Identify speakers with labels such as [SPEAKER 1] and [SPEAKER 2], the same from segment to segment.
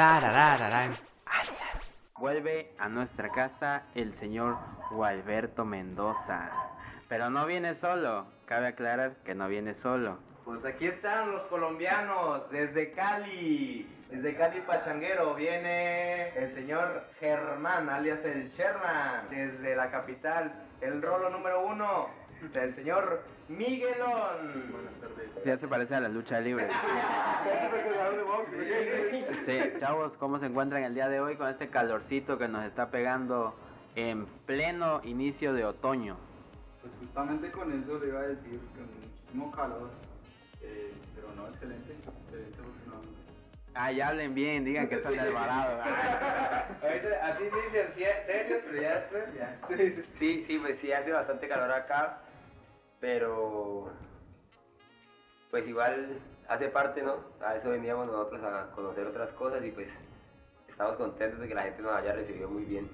[SPEAKER 1] Tararararán, alias. Vuelve a nuestra casa el señor Gualberto Mendoza. Pero no viene solo, cabe aclarar que no viene solo.
[SPEAKER 2] Pues aquí están los colombianos, desde Cali, desde Cali Pachanguero, viene el señor Germán, alias el Sherman, desde la capital, el rolo número uno, el señor Miguelón. Buenas tardes.
[SPEAKER 1] Ya se parece a la lucha libre. Sí, chavos, ¿cómo se encuentran el día de hoy con este calorcito que nos está pegando en pleno inicio de otoño?
[SPEAKER 3] Pues justamente con eso le iba a decir, con muchísimo calor, eh, pero no excelente, excelente porque no...
[SPEAKER 1] Ay, hablen bien, digan que son desbarados.
[SPEAKER 2] Ahorita así dicen sie- serio, pero ya después ya.
[SPEAKER 4] Sí, sí, pues sí hace bastante calor acá, pero pues igual hace parte, ¿no? A eso veníamos nosotros a conocer otras cosas y pues estamos contentos de que la gente nos haya recibido muy bien.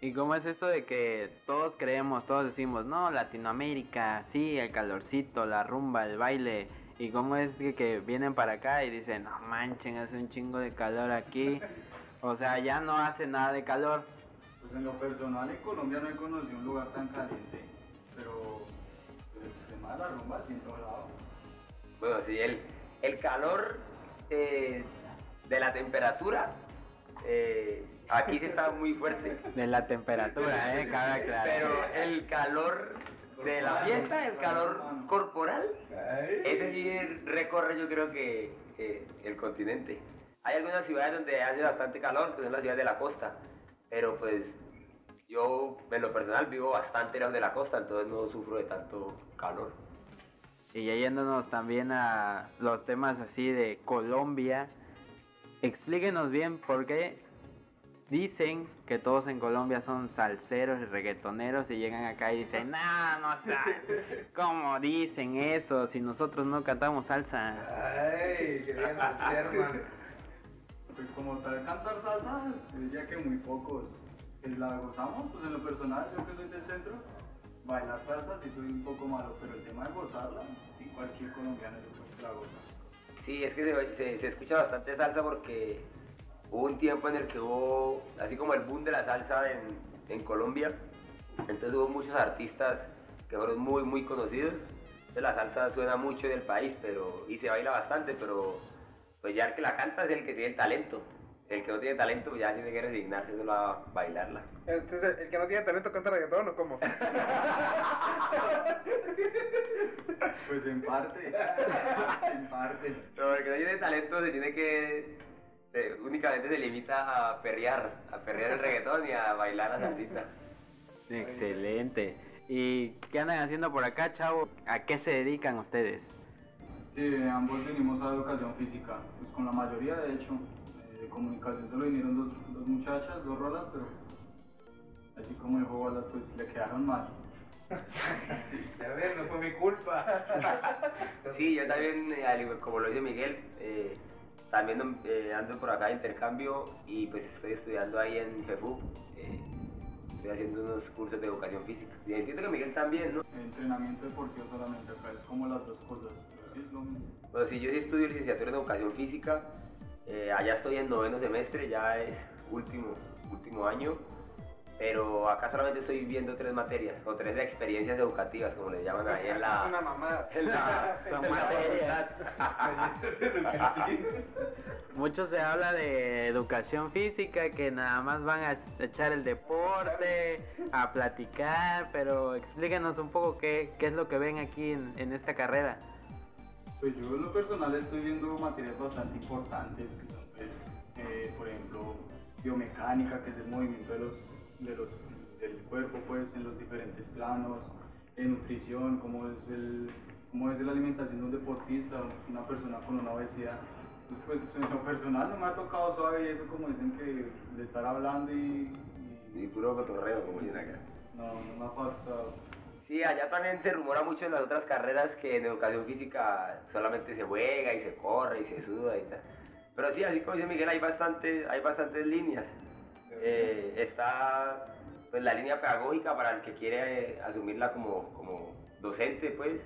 [SPEAKER 1] ¿Y cómo es esto de que todos creemos, todos decimos, no, Latinoamérica, sí, el calorcito, la rumba, el baile? ¿Y cómo es que, que vienen para acá y dicen, no manchen, hace un chingo de calor aquí? O sea, ya no hace nada de calor.
[SPEAKER 3] Pues en lo personal en Colombia no he conocido un lugar tan caliente, pero de la rumba sí en todo lado.
[SPEAKER 4] Bueno, sí, el, el calor eh, de la temperatura eh, aquí sí está muy fuerte.
[SPEAKER 1] De la temperatura, ¿eh? Cabe aclarar.
[SPEAKER 4] Pero el calor de la fiesta, el calor corporal, ese sí recorre yo creo que eh, el continente. Hay algunas ciudades donde hace bastante calor, que son las ciudades de la costa, pero pues yo en lo personal vivo bastante lejos de la costa, entonces no sufro de tanto calor.
[SPEAKER 1] Y ya yéndonos también a los temas así de Colombia, explíquenos bien por qué dicen que todos en Colombia son salseros y reggaetoneros y llegan acá y dicen, no, no, o sea, ¿cómo dicen eso si nosotros no cantamos salsa?
[SPEAKER 2] Ay, qué bien.
[SPEAKER 3] Pues como tal cantar salsa, diría que muy pocos. La gozamos, pues en lo personal, yo que soy del centro, bailar salsa sí soy un poco malo, pero el tema de gozarla, sí cualquier colombiano yo creo que la goza.
[SPEAKER 4] Sí, es que se, se- se escucha bastante salsa porque hubo un tiempo en el que hubo, así como el boom de la salsa en, en Colombia, entonces hubo muchos artistas que fueron muy, muy conocidos. Entonces la salsa suena mucho en el país pero, y se baila bastante, pero pues ya el que la canta es el que tiene el talento. El que no tiene talento ya tiene que resignarse solo a bailarla.
[SPEAKER 2] Entonces, ¿el que no tiene talento canta reggaetón o cómo?
[SPEAKER 3] Pues en parte, en parte.
[SPEAKER 4] Pero el que no tiene talento se tiene que... se- únicamente se limita a perrear, a perrear el reggaetón y a bailar la salsita.
[SPEAKER 1] Excelente. ¿Y qué andan haciendo por acá, chavo? ¿A qué se dedican ustedes?
[SPEAKER 3] Sí, ambos venimos a educación física, pues con la mayoría de hecho. De comunicación solo vinieron dos, dos muchachas, dos rolas, pero así como dijo Bolas, pues le quedaron mal.
[SPEAKER 2] A ver, no fue mi culpa.
[SPEAKER 4] Sí, yo también, eh, al igual como lo dice Miguel, eh, también eh, ando por acá de intercambio y pues estoy estudiando ahí en FEFU. eh, estoy haciendo unos cursos de educación física. Y entiendo que Miguel también, ¿no?
[SPEAKER 3] Entrenamiento deportivo solamente, acá es como las dos cosas, pero sí es lo mismo.
[SPEAKER 4] Bueno, sí, yo sí estudio licenciatura en educación física. Eh, allá estoy en noveno semestre, ya es último, último año. Pero acá solamente estoy viendo tres materias o tres experiencias educativas, como le llaman ahí en
[SPEAKER 2] Es
[SPEAKER 4] la,
[SPEAKER 2] una mamada.
[SPEAKER 4] en la.
[SPEAKER 1] Mucho se habla de educación física, que nada más van a echar el deporte, a platicar, pero explíquenos un poco qué, qué es lo que ven aquí en, en esta carrera.
[SPEAKER 3] Pues yo en lo personal estoy viendo materias bastante importantes, que son pues, eh, por ejemplo, biomecánica, que es el movimiento de los, de los, del cuerpo pues en los diferentes planos, nutrición, cómo es, el, cómo es la alimentación de un deportista, una persona con una obesidad. Pues, pues, en lo personal no me ha tocado suave y eso como dicen que de estar hablando y, y
[SPEAKER 4] Y puro cotorreo, como dicen acá.
[SPEAKER 3] no, no me ha pasado.
[SPEAKER 4] Sí, allá también se rumora mucho en las otras carreras que en educación física solamente se juega y se corre y se suda y tal. Pero sí, así como dice Miguel, hay, bastante, hay bastantes líneas. Eh, está pues, la línea pedagógica para el que quiere eh, asumirla como, como docente, pues.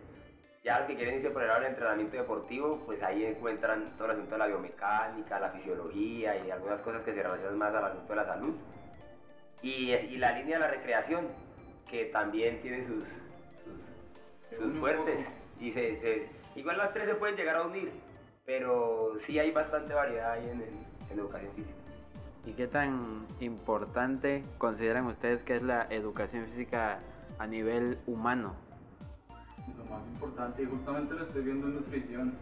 [SPEAKER 4] Ya los que quieren irse por el lado del entrenamiento deportivo, pues ahí encuentran todo el asunto de la biomecánica, la fisiología y algunas cosas que se relacionan más al asunto de la salud. Y, y la línea de la recreación, que también tiene sus, sus, sus fuertes. Y se, se- igual las tres se pueden llegar a unir, pero sí hay bastante variedad ahí en, en- en educación física.
[SPEAKER 1] ¿Y qué tan importante consideran ustedes que es la educación física a nivel humano?
[SPEAKER 3] Lo más importante, y justamente lo estoy viendo en nutrición,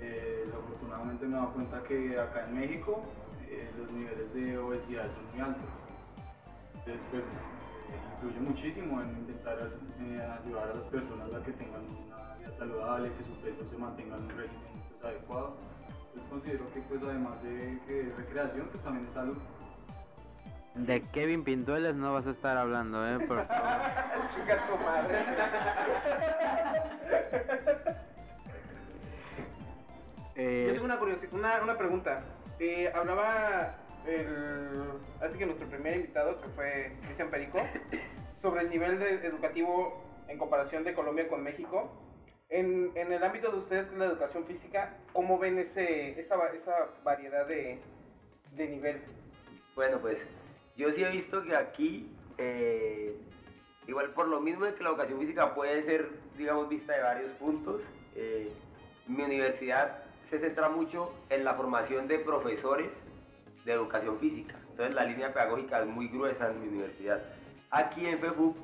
[SPEAKER 3] eh, afortunadamente me he dado cuenta que acá en México eh, los niveles de obesidad son muy altos. Entonces, pues, influye muchísimo en intentar eh, ayudar a las personas a que tengan una vida saludable, que su peso se mantenga en un régimen pues, adecuado. Entonces considero que pues además de que es recreación, pues también es salud.
[SPEAKER 1] De Kevin Pintueles no vas a estar hablando, ¿eh? Por favor.
[SPEAKER 2] Chica tu madre. Yo
[SPEAKER 1] Eh,
[SPEAKER 2] tengo una curiosidad, una, una pregunta. Eh, hablaba el, así que nuestro primer invitado, que fue Cristian Perico, sobre el nivel educativo en comparación de Colombia con México. En, en el ámbito de ustedes, la educación física, ¿cómo ven ese, esa, esa variedad de, de nivel?
[SPEAKER 4] Bueno, pues yo sí he visto que aquí, eh, igual por lo mismo de que la educación física puede ser, digamos, vista de varios puntos, eh, mi universidad se centra mucho en la formación de profesores de educación física. Entonces la línea pedagógica es muy gruesa en mi universidad. Aquí en FEFUC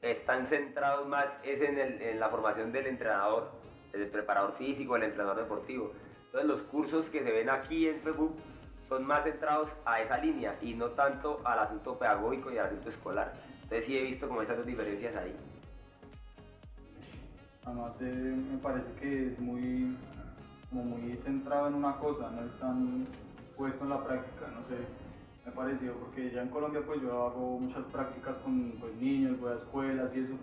[SPEAKER 4] están centrados más es en, la formación del entrenador, el preparador físico, el entrenador deportivo. Entonces los cursos que se ven aquí en FEFUC son más centrados a esa línea y no tanto al asunto pedagógico y al asunto escolar. Entonces sí he visto como esas dos diferencias ahí.
[SPEAKER 3] Además eh, me parece que es muy, muy centrado en una cosa, no es tan puesto en la práctica, no sé, me ha parecido, porque ya en Colombia pues yo hago muchas prácticas con pues, niños, voy a escuelas y eso,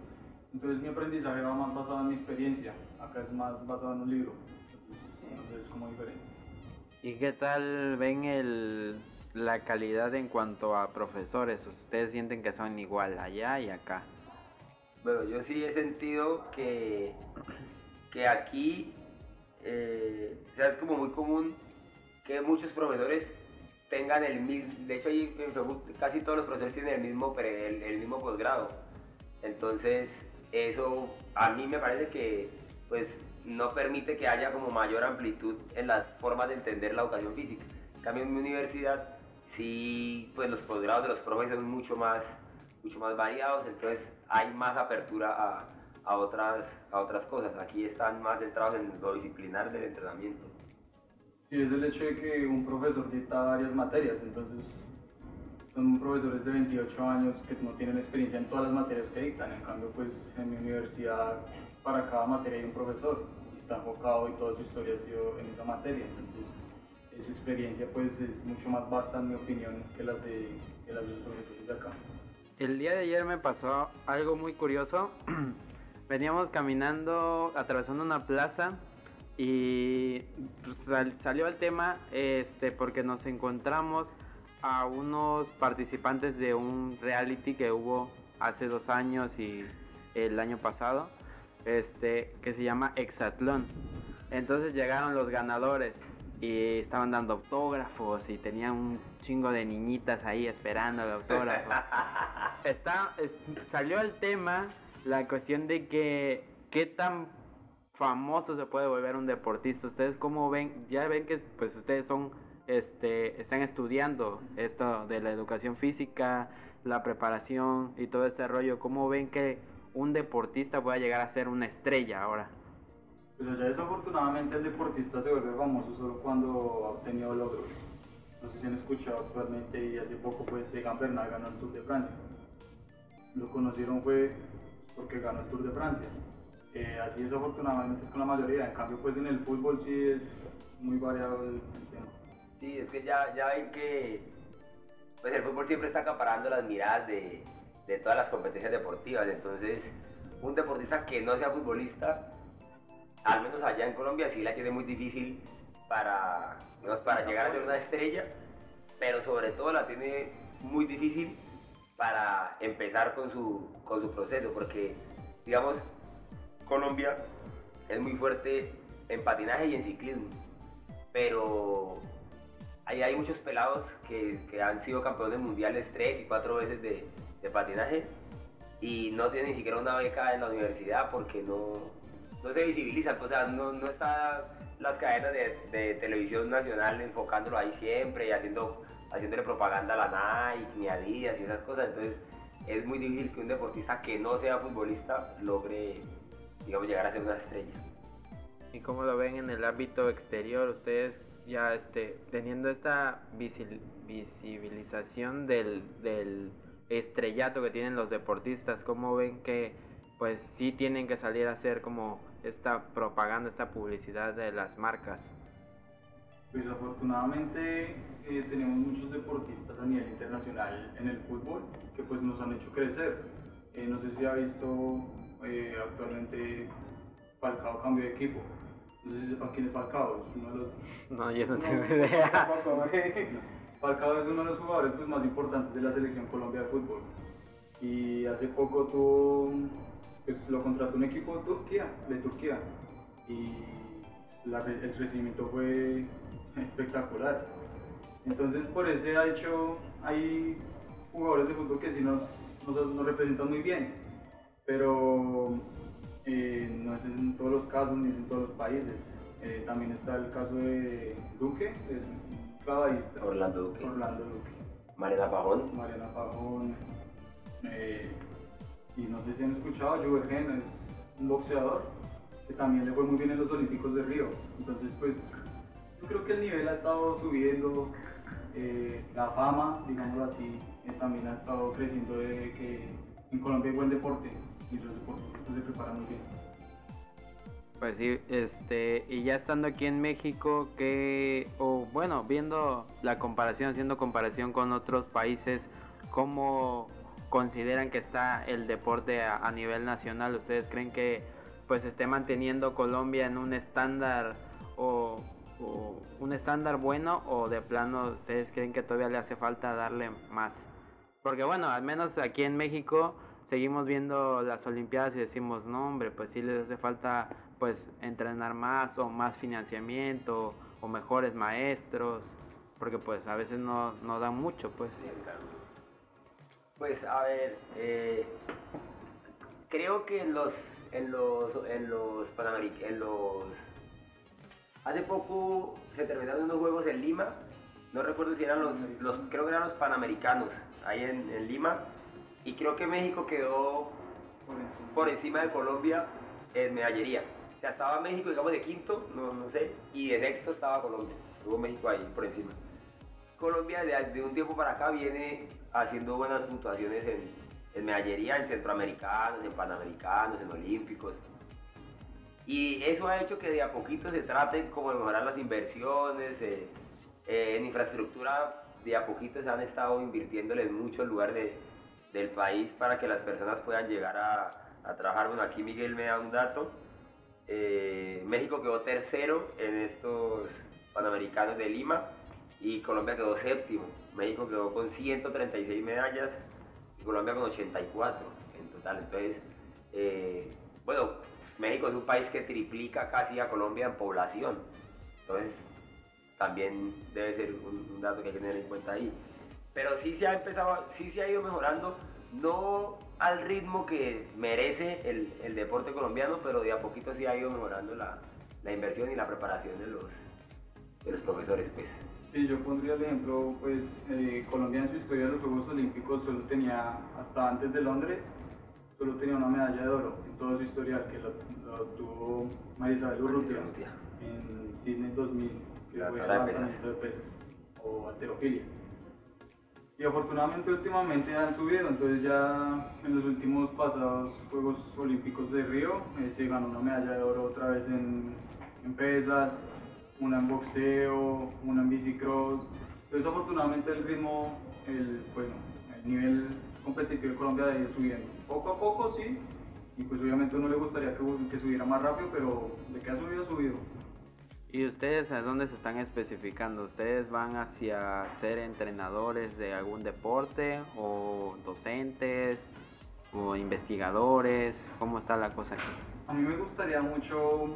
[SPEAKER 3] entonces mi aprendizaje va más basado en mi experiencia, acá es más basado en un libro, entonces, es como diferente.
[SPEAKER 1] ¿Y qué tal ven el, la calidad en cuanto a profesores? ¿Ustedes sienten que son igual allá y acá?
[SPEAKER 4] Bueno, yo sí he sentido que, que aquí, eh, o sea, es como muy común que muchos profesores tengan el mismo, de hecho ahí casi todos los profesores tienen el mismo, pre- el mismo posgrado. Entonces, eso a mí me parece que pues no permite que haya como mayor amplitud en las formas de entender la educación física. En cambio, en mi universidad, sí, pues los posgrados de los profes son mucho más, mucho más variados, entonces hay más apertura a, a otras, a otras cosas. Aquí están más centrados en lo disciplinar del entrenamiento.
[SPEAKER 3] Sí, es el hecho de que un profesor dicta varias materias, entonces son profesores de 28 años que no tienen experiencia en todas las materias que dictan, en cambio pues en mi universidad para cada materia hay un profesor y está enfocado y toda su historia ha sido en esa materia, entonces su experiencia pues es mucho más vasta en mi opinión que las de, que las de los profesores de acá.
[SPEAKER 1] El día de ayer me pasó algo muy curioso. Veníamos caminando, atravesando una plaza y pues, sal- salió el tema este, porque nos encontramos a unos participantes de un reality que hubo hace dos años y el año pasado, este, que se llama Exatlón. Entonces llegaron los ganadores y estaban dando autógrafos y tenían un chingo de niñitas ahí esperando el autógrafo. Está, es- salió el tema la cuestión de que qué tan famoso se puede volver un deportista. Ustedes cómo ven, ya ven que pues ustedes son este están estudiando esto de la educación física, la preparación y todo ese rollo. ¿Cómo ven que un deportista pueda llegar a ser una estrella ahora?
[SPEAKER 3] Pues allá desafortunadamente el deportista se vuelve famoso solo cuando ha obtenido logros. No sé si han escuchado actualmente y hace poco pues Egan Bernal ganó el Tour de Francia. Lo conocieron fue porque ganó el Tour de Francia. Eh, así desafortunadamente es con la mayoría, en cambio pues en el fútbol sí es muy variado el, el tema.
[SPEAKER 4] Sí, es que ya, ya ven que pues el fútbol siempre está acaparando las miradas de, de todas las competencias deportivas. Entonces, un deportista que no sea futbolista, al menos allá en Colombia, sí la tiene muy difícil para, digamos, para llegar a ser una estrella, pero sobre todo la tiene muy difícil para empezar con su, con su proceso, porque, digamos, Colombia es muy fuerte en patinaje y en ciclismo. Pero ahí hay muchos pelados que, han sido campeones mundiales tres y cuatro veces de, patinaje y no tienen ni siquiera una beca en la universidad porque no, no se visibilizan, o sea, no, no están las cadenas de, de, televisión nacional enfocándolo ahí siempre y haciendo, haciéndole propaganda a la Nike ni a Adidas y esas cosas, entonces es muy difícil que un deportista que no sea futbolista logre, digamos, llegar a ser una estrella.
[SPEAKER 1] ¿Y cómo lo ven en el ámbito exterior? Ustedes ya este, teniendo esta visibilización del, del estrellato que tienen los deportistas, ¿cómo ven que pues sí tienen que salir a hacer como esta propaganda, esta publicidad de las marcas?
[SPEAKER 3] Pues afortunadamente eh, tenemos muchos deportistas a nivel internacional en el fútbol que pues nos han hecho crecer. Eh, no sé si ha visto eh, actualmente Falcao cambio de equipo. No sé si sepa quién es Falcao, es uno de los...
[SPEAKER 1] No, yo no tengo idea.
[SPEAKER 3] Falcao es uno de los jugadores pues, más importantes de la selección Colombia de fútbol. Y hace poco tuvo, pues lo contrató un equipo de Turquía, de Turquía. Y el recibimiento fue espectacular. Entonces por ese hecho, hay jugadores de fútbol que sí nos, nos, representan muy bien, pero eh, no es en todos los casos ni es en todos los países. Eh, también está el caso de Duque, clavadista.
[SPEAKER 4] Orlando Duque.
[SPEAKER 3] Orlando Duque.
[SPEAKER 4] Mariana Pajón.
[SPEAKER 3] Mariana Pajón. Eh, y no sé si han escuchado, Juvergen es un boxeador que también le fue muy bien en los Olímpicos de Río. Entonces, pues, yo creo que el nivel ha estado subiendo, eh, la fama, digámoslo así, eh, también ha estado creciendo de que en Colombia hay buen deporte y los deportistas se preparan muy bien.
[SPEAKER 1] Pues sí, este, y ya estando aquí en México, que, o bueno, viendo la comparación, haciendo comparación con otros países, ¿cómo consideran que está el deporte a, nivel nacional? ¿Ustedes creen que pues esté manteniendo Colombia en un estándar o, un estándar bueno o de plano ustedes creen que todavía le hace falta darle más? Porque bueno, al menos aquí en México seguimos viendo las Olimpiadas y decimos, no hombre, pues sí les hace falta pues entrenar más o más financiamiento o mejores maestros, porque pues a veces no, no dan mucho pues.
[SPEAKER 4] Pues a ver, eh, creo que en los en los en los en los hace poco se terminaron unos juegos en Lima, no recuerdo si eran los, los creo que eran los panamericanos ahí en, en Lima y creo que México quedó por encima de Colombia en medallería. O sea, estaba México, digamos, de quinto, no, no sé, y de sexto estaba Colombia. Estuvo México ahí por encima. Colombia de, un tiempo para acá viene haciendo buenas puntuaciones en, en medallería, en centroamericanos, en panamericanos, en olímpicos. Y eso ha hecho que de a poquito se trate como de mejorar las inversiones, eh, eh, en infraestructura de a poquito se han estado invirtiéndole en muchos lugares del país para que las personas puedan llegar a, trabajar. Bueno, aquí Miguel me da un dato. Eh, México quedó tercero en estos Panamericanos de Lima y Colombia quedó séptimo. México quedó con 136 medallas y Colombia con 84 en total. Entonces, eh, bueno, México es un país que triplica casi a Colombia en población. Entonces, también debe ser un, un dato que hay que tener en cuenta ahí. Pero sí se ha empezado, sí se ha ido mejorando, no al ritmo que merece el, el, deporte colombiano, pero de a poquito sí ha ido mejorando la, la inversión y la preparación de los, de los profesores. Pues.
[SPEAKER 3] Sí, yo pondría el ejemplo, pues eh, Colombia en su historia de los Juegos Olímpicos solo tenía, hasta antes de Londres, solo tenía una medalla de oro en todo su historial, que lo, lo obtuvo Marisabel Urrutia en Sydney 2000, que fue levantamiento de pesas o alterofilia y afortunadamente últimamente han subido, entonces ya en los últimos pasados Juegos Olímpicos de Río eh, se ganó una medalla de oro otra vez en, pesas, una en boxeo, una en bicicross, entonces afortunadamente el ritmo, el, bueno, el nivel competitivo de Colombia ha ido subiendo, poco a poco sí, y pues obviamente a uno le gustaría que, que subiera más rápido, pero de que ha subido, ha subido.
[SPEAKER 1] ¿Y ustedes a dónde se están especificando? ¿Ustedes van hacia ser entrenadores de algún deporte o docentes o investigadores? ¿Cómo está la cosa aquí?
[SPEAKER 3] A mí me gustaría mucho,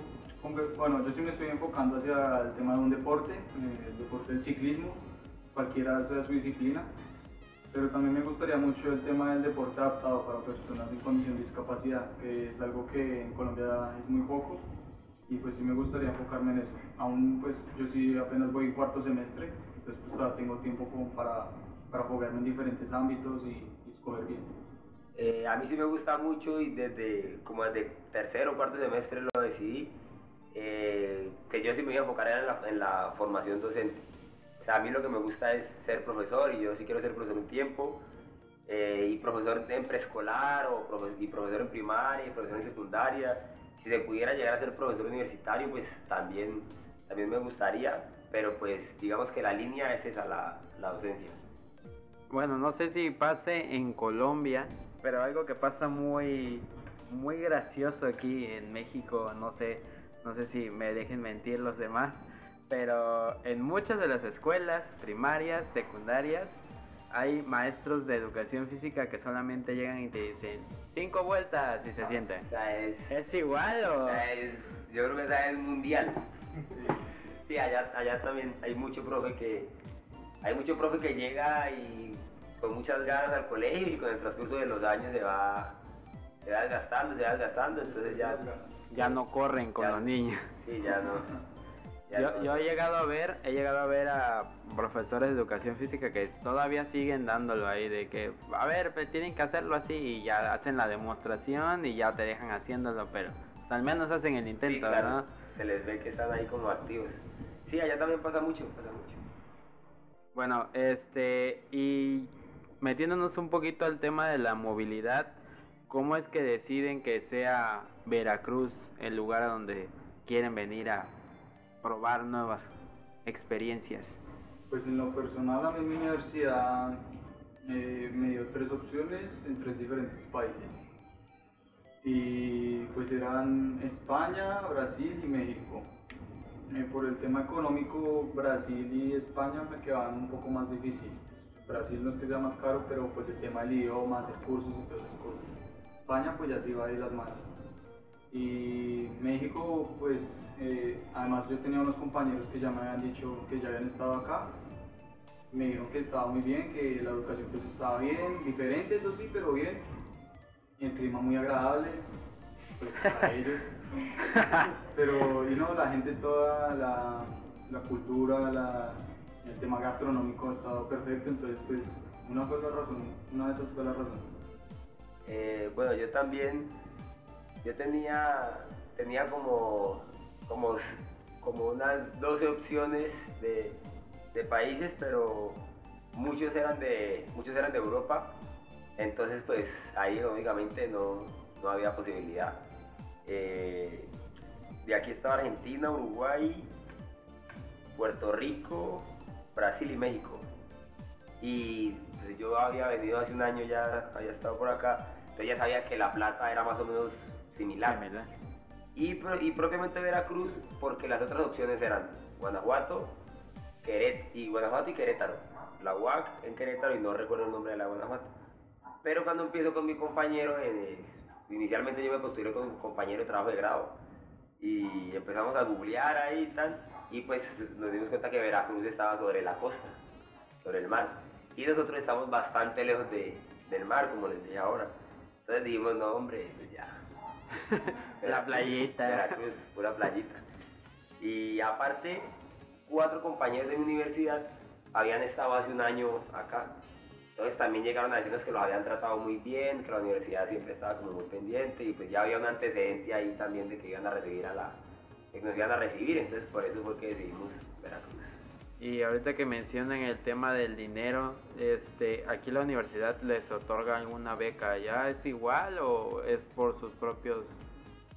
[SPEAKER 3] bueno, yo sí me estoy enfocando hacia el tema de un deporte, eh, el deporte del ciclismo, cualquiera sea su disciplina, pero también me gustaría mucho el tema del deporte adaptado para personas en condición de discapacidad, que es algo que en Colombia es muy poco y pues sí me gustaría enfocarme en eso. Aún pues yo sí apenas voy cuarto semestre, entonces pues todavía tengo tiempo como para, para jugarme en diferentes ámbitos y, y escoger bien.
[SPEAKER 4] Eh, a mí sí me gusta mucho y desde como desde tercero o cuarto semestre lo decidí, eh, que yo sí me iba a enfocar en la, en la formación docente. O sea, a mí lo que me gusta es ser profesor y yo sí quiero ser profesor un tiempo. Eh, y profesor en preescolar o y profesor en primaria y profesor en secundaria si se pudiera llegar a ser profesor universitario, pues también, también me gustaría, pero pues digamos que la línea es esa, la, la docencia.
[SPEAKER 1] Bueno, no sé si pase en Colombia, pero algo que pasa muy, muy gracioso aquí en México, no sé, no sé si me dejen mentir los demás, pero en muchas de las escuelas primarias, secundarias, hay maestros de educación física que solamente llegan y te dicen cinco vueltas y se sienten.
[SPEAKER 4] O sea, es,
[SPEAKER 1] ¿Es igual o...?
[SPEAKER 4] o sea, es- yo creo que esa es mundial. Sí, allá, allá también hay mucho profe que hay mucho profe que llega y con muchas ganas al colegio y con el transcurso de los años se va, se va desgastando, se va desgastando, entonces ya,
[SPEAKER 1] Ya no corren con
[SPEAKER 4] Ya.
[SPEAKER 1] los niños.
[SPEAKER 4] sí, ya no.
[SPEAKER 1] Yo, yo he llegado a ver, he llegado a ver a profesores de educación física que todavía siguen dándolo ahí de que, a ver, pues, tienen que hacerlo así y ya hacen la demostración y ya te dejan haciéndolo, pero pues, al menos hacen el intento,
[SPEAKER 4] Sí, claro,
[SPEAKER 1] ¿no?
[SPEAKER 4] se les ve que están ahí como activos. Sí, allá también pasa mucho, pasa mucho.
[SPEAKER 1] Bueno, este, y metiéndonos un poquito al tema de la movilidad, ¿cómo es que deciden que sea Veracruz el lugar a donde quieren venir a probar nuevas experiencias?
[SPEAKER 3] Pues en lo personal a mí mi universidad eh, me dio tres opciones en tres diferentes países. Y pues eran España, Brasil y México. Eh, por el tema económico, Brasil y España me quedaban un poco más difíciles. Brasil no es que sea más caro, pero pues el tema del idioma, hacer cursos y todas esas cosas. España pues ya se iba de las manos. Y México, pues eh, además yo tenía unos compañeros que ya me habían dicho que ya habían estado acá. Me dijeron que estaba muy bien, que la educación pues estaba bien, diferente eso sí, pero bien. Y el clima muy agradable, pues para ellos. Pero, y no, la gente toda, la, la cultura, la, el tema gastronómico ha estado perfecto, entonces pues una fue la razón, una de esas fue la razón.
[SPEAKER 4] Eh, bueno, yo también, yo tenía, tenía como, como, como unas 12 opciones de, países, pero muchos eran de, muchos eran de Europa, entonces pues ahí lógicamente no, no había posibilidad. Eh, de aquí estaba Argentina, Uruguay, Puerto Rico, Brasil y México. Y pues, yo había venido hace un año, ya había estado por acá, entonces ya sabía que La Plata era más o menos similar.
[SPEAKER 1] ¿verdad?
[SPEAKER 4] Y, pro- y propiamente Veracruz, porque las otras opciones eran Guanajuato, Queret y Guanajuato y Querétaro. La UAC en Querétaro y no recuerdo el nombre de la Guanajuato. Pero cuando empiezo con mi compañero, eh, inicialmente yo me postulé con un compañero de trabajo de grado y empezamos a googlear ahí y tal, y pues nos dimos cuenta que Veracruz estaba sobre la costa, sobre el mar, y nosotros estamos bastante lejos de- del mar, como les dije ahora. Entonces dijimos, no hombre, pues ya.
[SPEAKER 1] La playita.
[SPEAKER 4] Veracruz, pura playita. Y aparte, cuatro compañeros de universidad habían estado hace un año acá. Entonces también llegaron a decirnos que los habían tratado muy bien, que la universidad siempre estaba como muy pendiente y pues ya había un antecedente ahí también de que iban a recibir a la, que nos iban a recibir, entonces por eso fue que decidimos.
[SPEAKER 1] Y ahorita que mencionan el tema del dinero, este, aquí la universidad les otorga alguna beca, ¿ya es igual o es por sus propios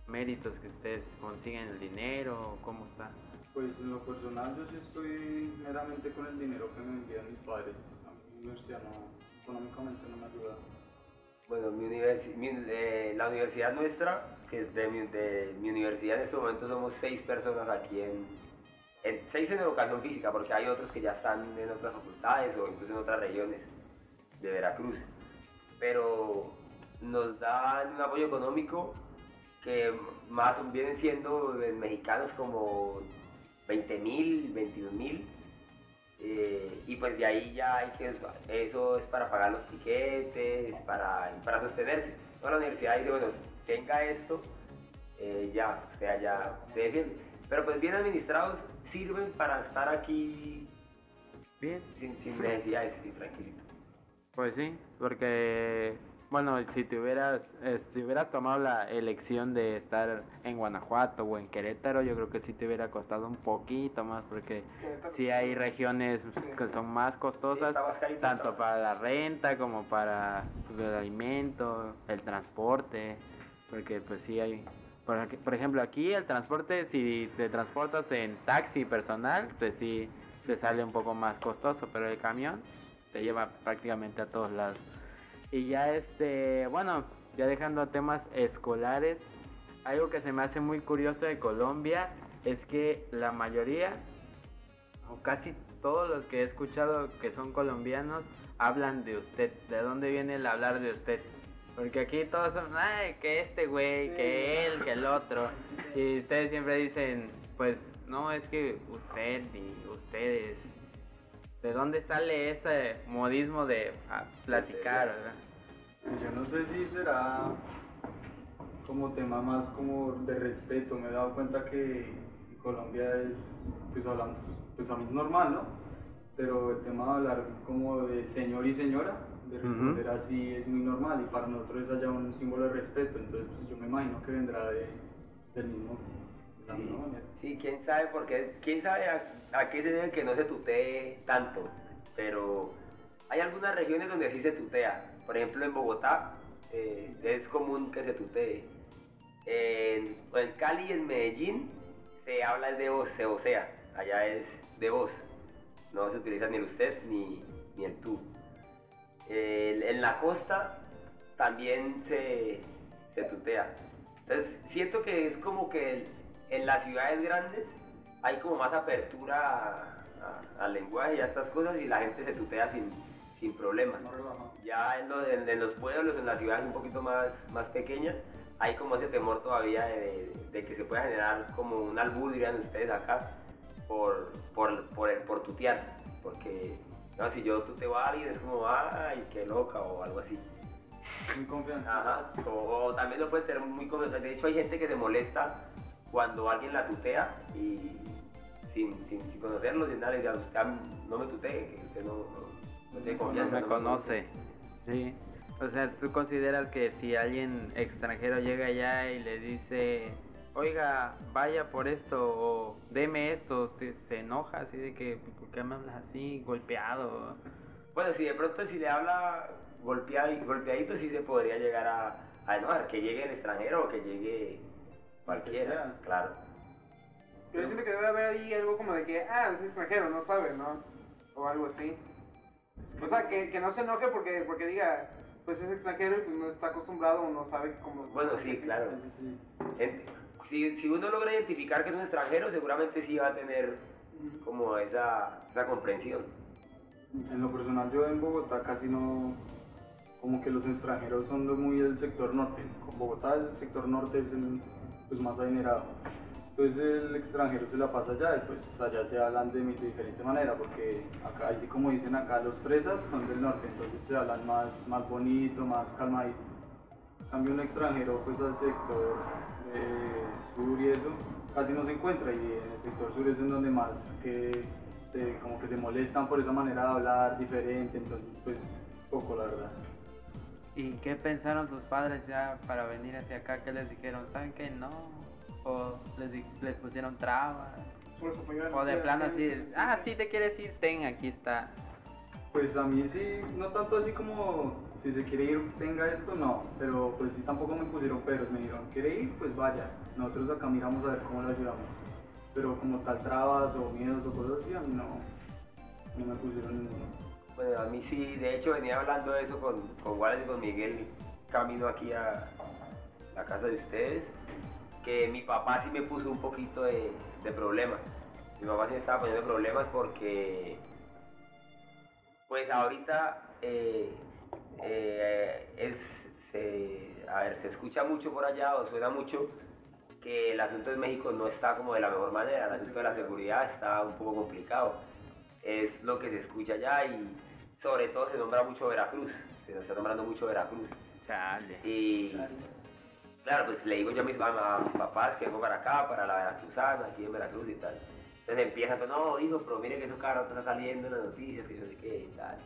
[SPEAKER 1] méritos que ustedes consiguen el dinero? o ¿Cómo está?
[SPEAKER 3] Pues en lo personal yo sí estoy meramente con el dinero que me envían mis padres. A mi universidad no, económicamente no me ayuda.
[SPEAKER 4] Bueno, mi universi- mi- eh, la universidad nuestra, que es de mi, de mi universidad en este momento somos seis personas aquí en, en- seis en educación física, porque hay otros que ya están en otras facultades o incluso en otras regiones de Veracruz. Pero nos dan un apoyo económico que más vienen siendo eh, mexicanos como 20 mil, 22 mil. eh, y pues de ahí ya hay que, eso es para pagar los tiquetes, para, para sostenerse. Toda la universidad dice, bueno, tenga esto, eh, ya, o sea, ya se defiende. Pero pues bien administrados sirven para estar aquí
[SPEAKER 1] Bien.
[SPEAKER 4] sin, sin necesidades, sin tranquilito.
[SPEAKER 1] Pues sí, porque bueno, si te hubieras eh, si hubieras tomado la elección de estar en Guanajuato o en Querétaro, yo creo que sí te hubiera costado un poquito más porque sí hay regiones que son más costosas tanto para la renta como para pues, el alimento, el transporte, porque pues sí hay por, por ejemplo, aquí el transporte, si te transportas en taxi personal, pues sí te sale un poco más costoso, pero el camión te lleva prácticamente a todos lados. Y ya este, bueno, ya dejando temas escolares, algo que se me hace muy curioso de Colombia es que la mayoría, o casi todos los que he escuchado que son colombianos, hablan de usted. ¿De dónde viene el hablar de usted? Porque aquí todos son, ay, que este güey, que él, que el otro. Y ustedes siempre dicen, pues, no, es que usted y ustedes. ¿De dónde sale ese modismo de ah, platicar, verdad?
[SPEAKER 3] Yo no sé si será como tema más como de respeto. Me he dado cuenta que en Colombia es, pues hablamos, pues a mí es normal, ¿no? Pero el tema de hablar como de señor y señora, de responder así es muy normal y para nosotros es allá un símbolo de respeto. Entonces pues yo me imagino que vendrá de, del mismo, de
[SPEAKER 4] Sí, sí, quién sabe por qué, quién sabe a, a qué se debe que no se tutee tanto, pero hay algunas regiones donde sí se tutea. Por ejemplo, en Bogotá eh, es común que se tutee. En, en Cali y en Medellín se habla de vos, se vocea, allá es de vos. No se utiliza ni el usted ni, ni el tú. En la costa también se, se tutea. Entonces siento que es como que en las ciudades grandes hay como más apertura al lenguaje y a estas cosas y la gente se tutea sin, sin problemas. Ya en, lo- en- en los pueblos, en las ciudades un poquito más, más pequeñas, hay como ese temor todavía de, de que se pueda generar como un albur, dirían ustedes acá, por, por, por, por tutear. Porque no, si yo tuteo a alguien es como, ay, qué loca o algo así.
[SPEAKER 3] Muy confianza.
[SPEAKER 4] Ajá, o, o también lo puede tener muy confianza. De hecho, hay gente que se molesta cuando alguien la tutea y sin, sin, sin conocerlo, sin nada, le dice, usted no me tutee, que usted no, no, no tiene
[SPEAKER 1] No
[SPEAKER 4] confianza.
[SPEAKER 1] me
[SPEAKER 4] no
[SPEAKER 1] conoce. Sí. O sea, ¿tú consideras que si alguien extranjero llega allá y le dice, oiga, vaya por esto o deme esto, se enoja así de que, ¿por qué me hablas así, golpeado?
[SPEAKER 4] Bueno, si de pronto si le habla golpeadi- golpeadito, sí se podría llegar a, a enojar, que llegue el extranjero o que llegue cualquiera, claro.
[SPEAKER 5] Pero yo siento que debe haber ahí algo como de que, ah, es extranjero, no sabe, ¿no? O algo así. O sea, que, que no se enoje porque, porque diga, pues es extranjero y pues no está acostumbrado o no sabe cómo...
[SPEAKER 4] Bueno, sí, claro.
[SPEAKER 3] Sí, sí.
[SPEAKER 4] Si, si uno logra identificar que es un extranjero, seguramente sí va a tener como esa, esa comprensión.
[SPEAKER 3] En lo personal, yo en Bogotá casi no. Como que los extranjeros son muy del sector norte. Con Bogotá, el sector norte es el pues, más adinerado. Entonces, el extranjero se la pasa allá y pues allá se hablan de diferente manera. Porque acá, así como dicen acá, los fresas son del norte. Entonces, se hablan más, más bonito, más calmadito. En cambio, un extranjero, pues al sector eh, sur y eso, casi no se encuentra. Y en el sector sur es en donde más que se- como que se molestan por esa manera de hablar diferente. Entonces, pues, poco, la verdad.
[SPEAKER 1] ¿Y qué pensaron sus padres ya para venir hacia acá? ¿Qué les dijeron? ¿Saben que no? ¿O les, pusieron trabas? ¿O de plano
[SPEAKER 5] ¿no?
[SPEAKER 1] así, ah, sí te quieres ir, ten, aquí está?
[SPEAKER 3] Pues a mí sí, no tanto así como si se quiere ir, tenga esto, no. Pero pues sí tampoco me pusieron peros, me dijeron, ¿quiere ir? Pues vaya. Nosotros acá miramos a ver cómo le ayudamos. Pero como tal trabas o miedos o cosas así, a mí no, no me pusieron ninguno.
[SPEAKER 4] Bueno, a mí sí, de hecho venía hablando de eso con, con Wallace y con Miguel camino aquí a la casa de ustedes, que mi papá sí me puso un poquito de, de problemas. Mi papá sí estaba poniendo problemas porque, pues ahorita eh, eh, es se, a ver, se escucha mucho por allá o suena mucho que el asunto en México no está como de la mejor manera, el asunto de la seguridad está un poco complicado. Es lo que se escucha allá y sobre todo se nombra mucho Veracruz, se está nombrando mucho Veracruz.
[SPEAKER 1] Chale.
[SPEAKER 4] Y claro, pues le digo yo a mis, a mis papás que vengo para acá, para la Veracruzana, aquí en Veracruz y tal. Entonces empiezan no, hijo, pero mire que su carro está saliendo en las noticias, que no sé qué y tal.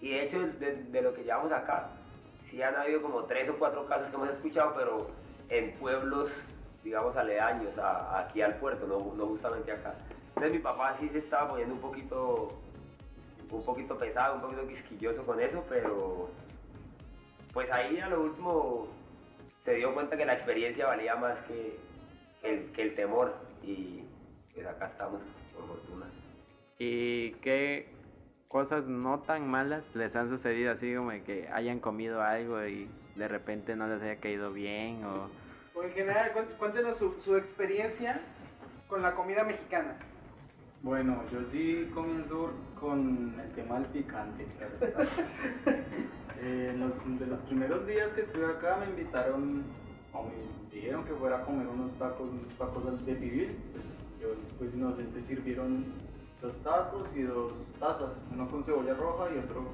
[SPEAKER 4] Y de hecho, de, de lo que llevamos acá, sí han habido como tres o cuatro casos que hemos escuchado, pero en pueblos, digamos, aledaños a, aquí al puerto, no, no justamente acá. Entonces mi papá sí se estaba poniendo un poquito, un poquito pesado, un poquito quisquilloso con eso, pero pues ahí a lo último se dio cuenta que la experiencia valía más que, que el, que el temor y pues acá estamos, por fortuna.
[SPEAKER 1] ¿Y qué cosas no tan malas les han sucedido así como que hayan comido algo y de repente no les haya caído bien o
[SPEAKER 5] O en general, cuént- cuéntenos su, su experiencia con la comida mexicana.
[SPEAKER 3] Bueno, yo sí comienzo con el tema del picante, claro está. Eh, en los- de los primeros días que estuve acá me invitaron, o me dijeron que fuera a comer unos tacos, unos tacos de pibil. Pues yo, pues inocente sirvieron dos tacos y dos tazas, uno con cebolla roja y otro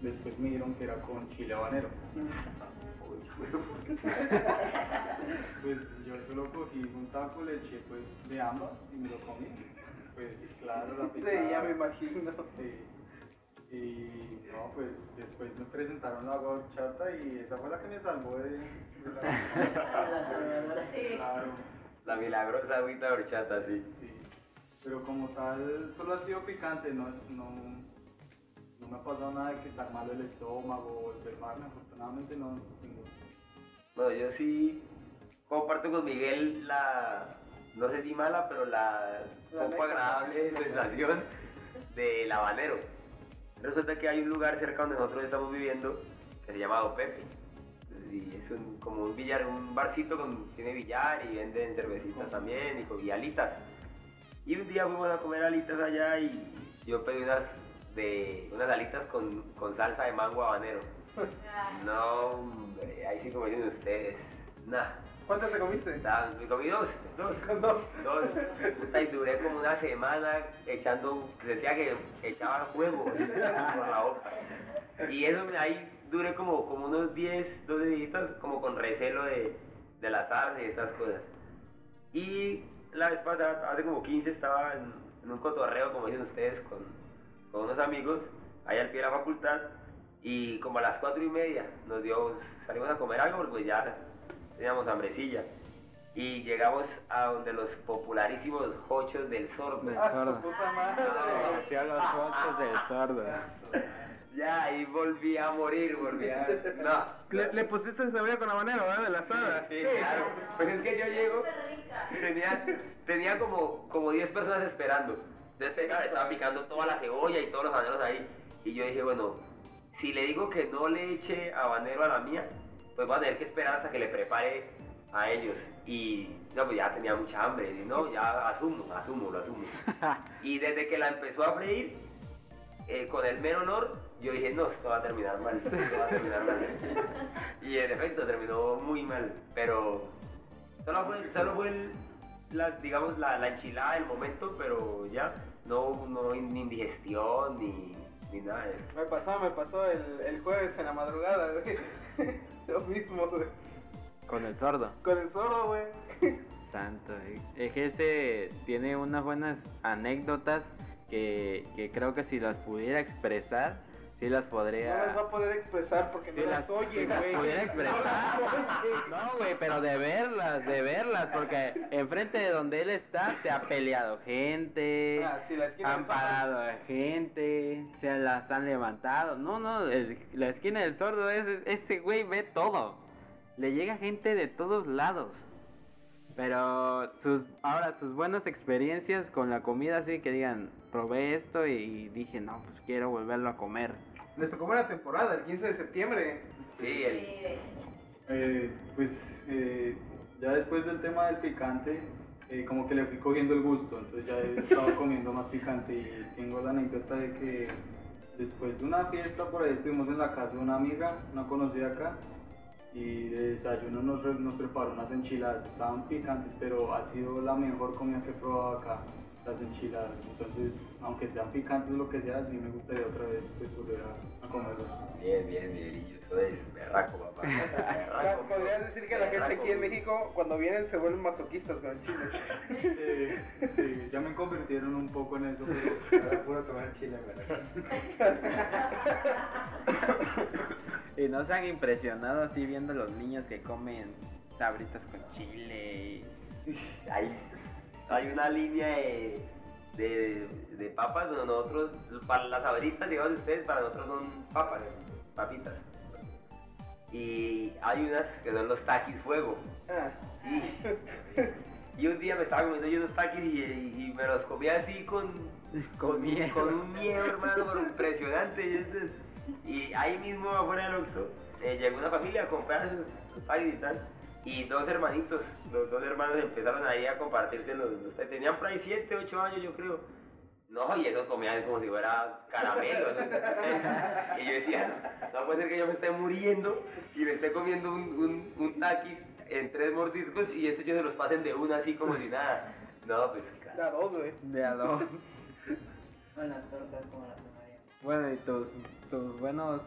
[SPEAKER 3] después me dijeron que era con chile habanero. Pues yo solo cogí un taco, le eché pues de ambas y me lo comí. Pues claro, la
[SPEAKER 5] Sí,
[SPEAKER 3] picada.
[SPEAKER 5] ya me imagino.
[SPEAKER 3] Sí. Y no, pues después me presentaron la horchata y esa fue la que me salvó de, de la... Claro,
[SPEAKER 4] La milagrosa agüita de horchata, sí.
[SPEAKER 3] sí. Pero como tal, solo ha sido picante, no, es, no, no me ha pasado nada de que estar mal el estómago o enfermarme, afortunadamente no tengo.
[SPEAKER 4] Bueno, yo sí comparto con Miguel la, no sé si mala, pero la
[SPEAKER 5] La
[SPEAKER 4] poco agradable sensación del habanero. Resulta que hay un lugar cerca donde nosotros estamos viviendo que se llama Don Pepe. Y es un- como un billar, un barcito con, tiene billar y venden cervecitas también y, y alitas. Y un día fuimos a comer alitas allá y yo pedí unas, de, unas alitas con, con salsa de mango habanero. No, hombre, ahí sí como dicen ustedes. Nah,
[SPEAKER 5] ¿Cuántas te comiste?
[SPEAKER 4] Me comí dos, dos,
[SPEAKER 5] Con dos.
[SPEAKER 4] dos. Puta, y duré como una semana echando, sentía que echaba fuego por la boca. Y eso me- ahí duré como, como unos 10, 12 días como con recelo de, de las artes y estas cosas. Y la vez pasada, hace como 15, estaba en, en un cotorreo, como dicen ustedes, con, con unos amigos, allá al pie de la facultad. Y como a las 4 y media nos dio, salimos a comer algo porque pues ya teníamos hambrecilla. Y llegamos a donde los popularísimos hochos del sordo.
[SPEAKER 1] Del
[SPEAKER 5] ¡Ah, su puta madre!
[SPEAKER 1] Conoció los fotos del sordo.
[SPEAKER 4] Ya, ahí volví a morir, volví a... No.
[SPEAKER 5] Le, le pusiste cebolla con habanero, ¿verdad? De la asada.
[SPEAKER 4] Sí, claro. Pues es que yo llego, tenía, tenía como, como 10 personas esperando. Entonces claro, estaba picando toda la cebolla y todos los habaneros ahí. Y yo dije, bueno, si le digo que no le eche habanero a la mía, pues voy a tener que esperar hasta que le prepare a ellos. Y no, pues ya tenía mucha hambre. Y no, ya asumo, asumo, lo asumo. Y desde que la empezó a freír, eh, con el mero honor, yo dije, no, esto va a terminar mal, esto va a terminar mal. Y en efecto, terminó muy mal, pero solo fue, solo fue el- la, digamos, la, la enchilada del momento, pero ya, no, no ni indigestión, ni, ni nada de eso.
[SPEAKER 5] Me pasó, me pasó el, el jueves en la madrugada, güey. Lo mismo, güey.
[SPEAKER 1] Con el sordo.
[SPEAKER 5] Con el sordo, güey.
[SPEAKER 1] Santo. eh. Es que ese tiene unas buenas anécdotas que, que creo que si las pudiera expresar, sí las
[SPEAKER 5] No
[SPEAKER 1] podría...
[SPEAKER 5] las va a poder expresar porque
[SPEAKER 1] Sí
[SPEAKER 5] no
[SPEAKER 1] las,
[SPEAKER 5] las oye,
[SPEAKER 1] sí las
[SPEAKER 5] güey.
[SPEAKER 1] pudiera expresar. No, güey, pero de verlas, de verlas, porque enfrente de donde él está se ha peleado gente,
[SPEAKER 5] Ah, sí, la esquina
[SPEAKER 1] han
[SPEAKER 5] del
[SPEAKER 1] parado a gente, se las han levantado. No, no, el- la esquina del sordo es ese güey ve todo. Le llega gente de todos lados. Pero sus ahora sus buenas experiencias con la comida así que digan, probé esto y dije, no, pues quiero volverlo a comer.
[SPEAKER 5] Les tocó buena temporada, el 15 de septiembre.
[SPEAKER 4] Sí, el,
[SPEAKER 3] Eh, pues eh, ya después del tema del picante, eh, como que le fui cogiendo el gusto, entonces ya he estado comiendo más picante y tengo la anécdota de que después de una fiesta por ahí estuvimos en la casa de una amiga, una conocida acá, y de desayuno nos, nos preparó unas enchiladas, estaban picantes, pero ha sido la mejor comida que he probado acá, las enchiladas. Entonces, aunque sean picantes lo que sea, sí me gustaría otra vez pues, volver a, a comerlas.
[SPEAKER 4] Bien, bien, bien. Y eso es berraco, papá. Berraco.
[SPEAKER 5] Podrías decir que la gente aquí en México, cuando vienen, se vuelven masoquistas con el chile.
[SPEAKER 3] Sí, sí, ya me convirtieron un poco en eso, pero
[SPEAKER 2] Ahora puro comer chile, ¿verdad?
[SPEAKER 1] Y no se han impresionado así viendo los niños que comen sabritas con chile. y-
[SPEAKER 4] hay una línea de, de, de papas, bueno, nosotros, para las abritas, digamos ustedes, para nosotros son papas, papitas. Y hay unas que son los taquis fuego.
[SPEAKER 5] Ah,
[SPEAKER 4] Y, y un día me estaba comiendo yo unos taquis y, y me los comía así con,
[SPEAKER 1] Con miedo.
[SPEAKER 4] con un miedo, hermano, pero impresionante. Y ahí mismo afuera del Oxxo eh, llegó una familia a comprar sus, sus taquis y tal. Y dos hermanitos, los dos hermanos empezaron ahí a compartirse los. Tenían por ahí 7, 8 años, yo creo. No, y eso comían como si fuera caramelo. ¿no? y yo decía, no, no puede ser que yo me esté muriendo y me esté comiendo un, un, un taquis en tres mordiscos y estos yo se los pasen de una así como si nada. No, pues claro.
[SPEAKER 5] da dos, güey.
[SPEAKER 1] De a dos.
[SPEAKER 6] Buenas tortas como las de María.
[SPEAKER 1] Bueno, y tus, tus buenos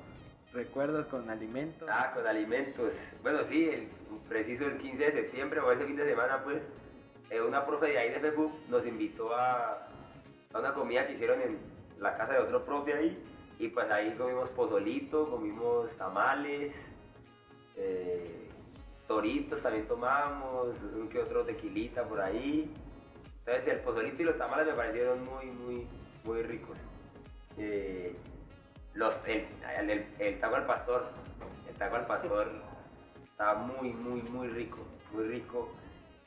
[SPEAKER 1] recuerdos con alimentos.
[SPEAKER 4] Ah, con alimentos. Bueno, sí, preciso el 15 de septiembre o ese fin de semana, pues, eh, una profe de ahí de Facebook nos invitó a, a una comida que hicieron en la casa de otro profe ahí. Y pues ahí comimos pozolito, comimos tamales, eh, toritos también tomamos, un que otro tequilita por ahí. Entonces el pozolito y los tamales me parecieron muy, muy, muy ricos. Eh, los, el, el, el- el taco al pastor, el taco al pastor estaba muy, muy, muy rico, muy rico.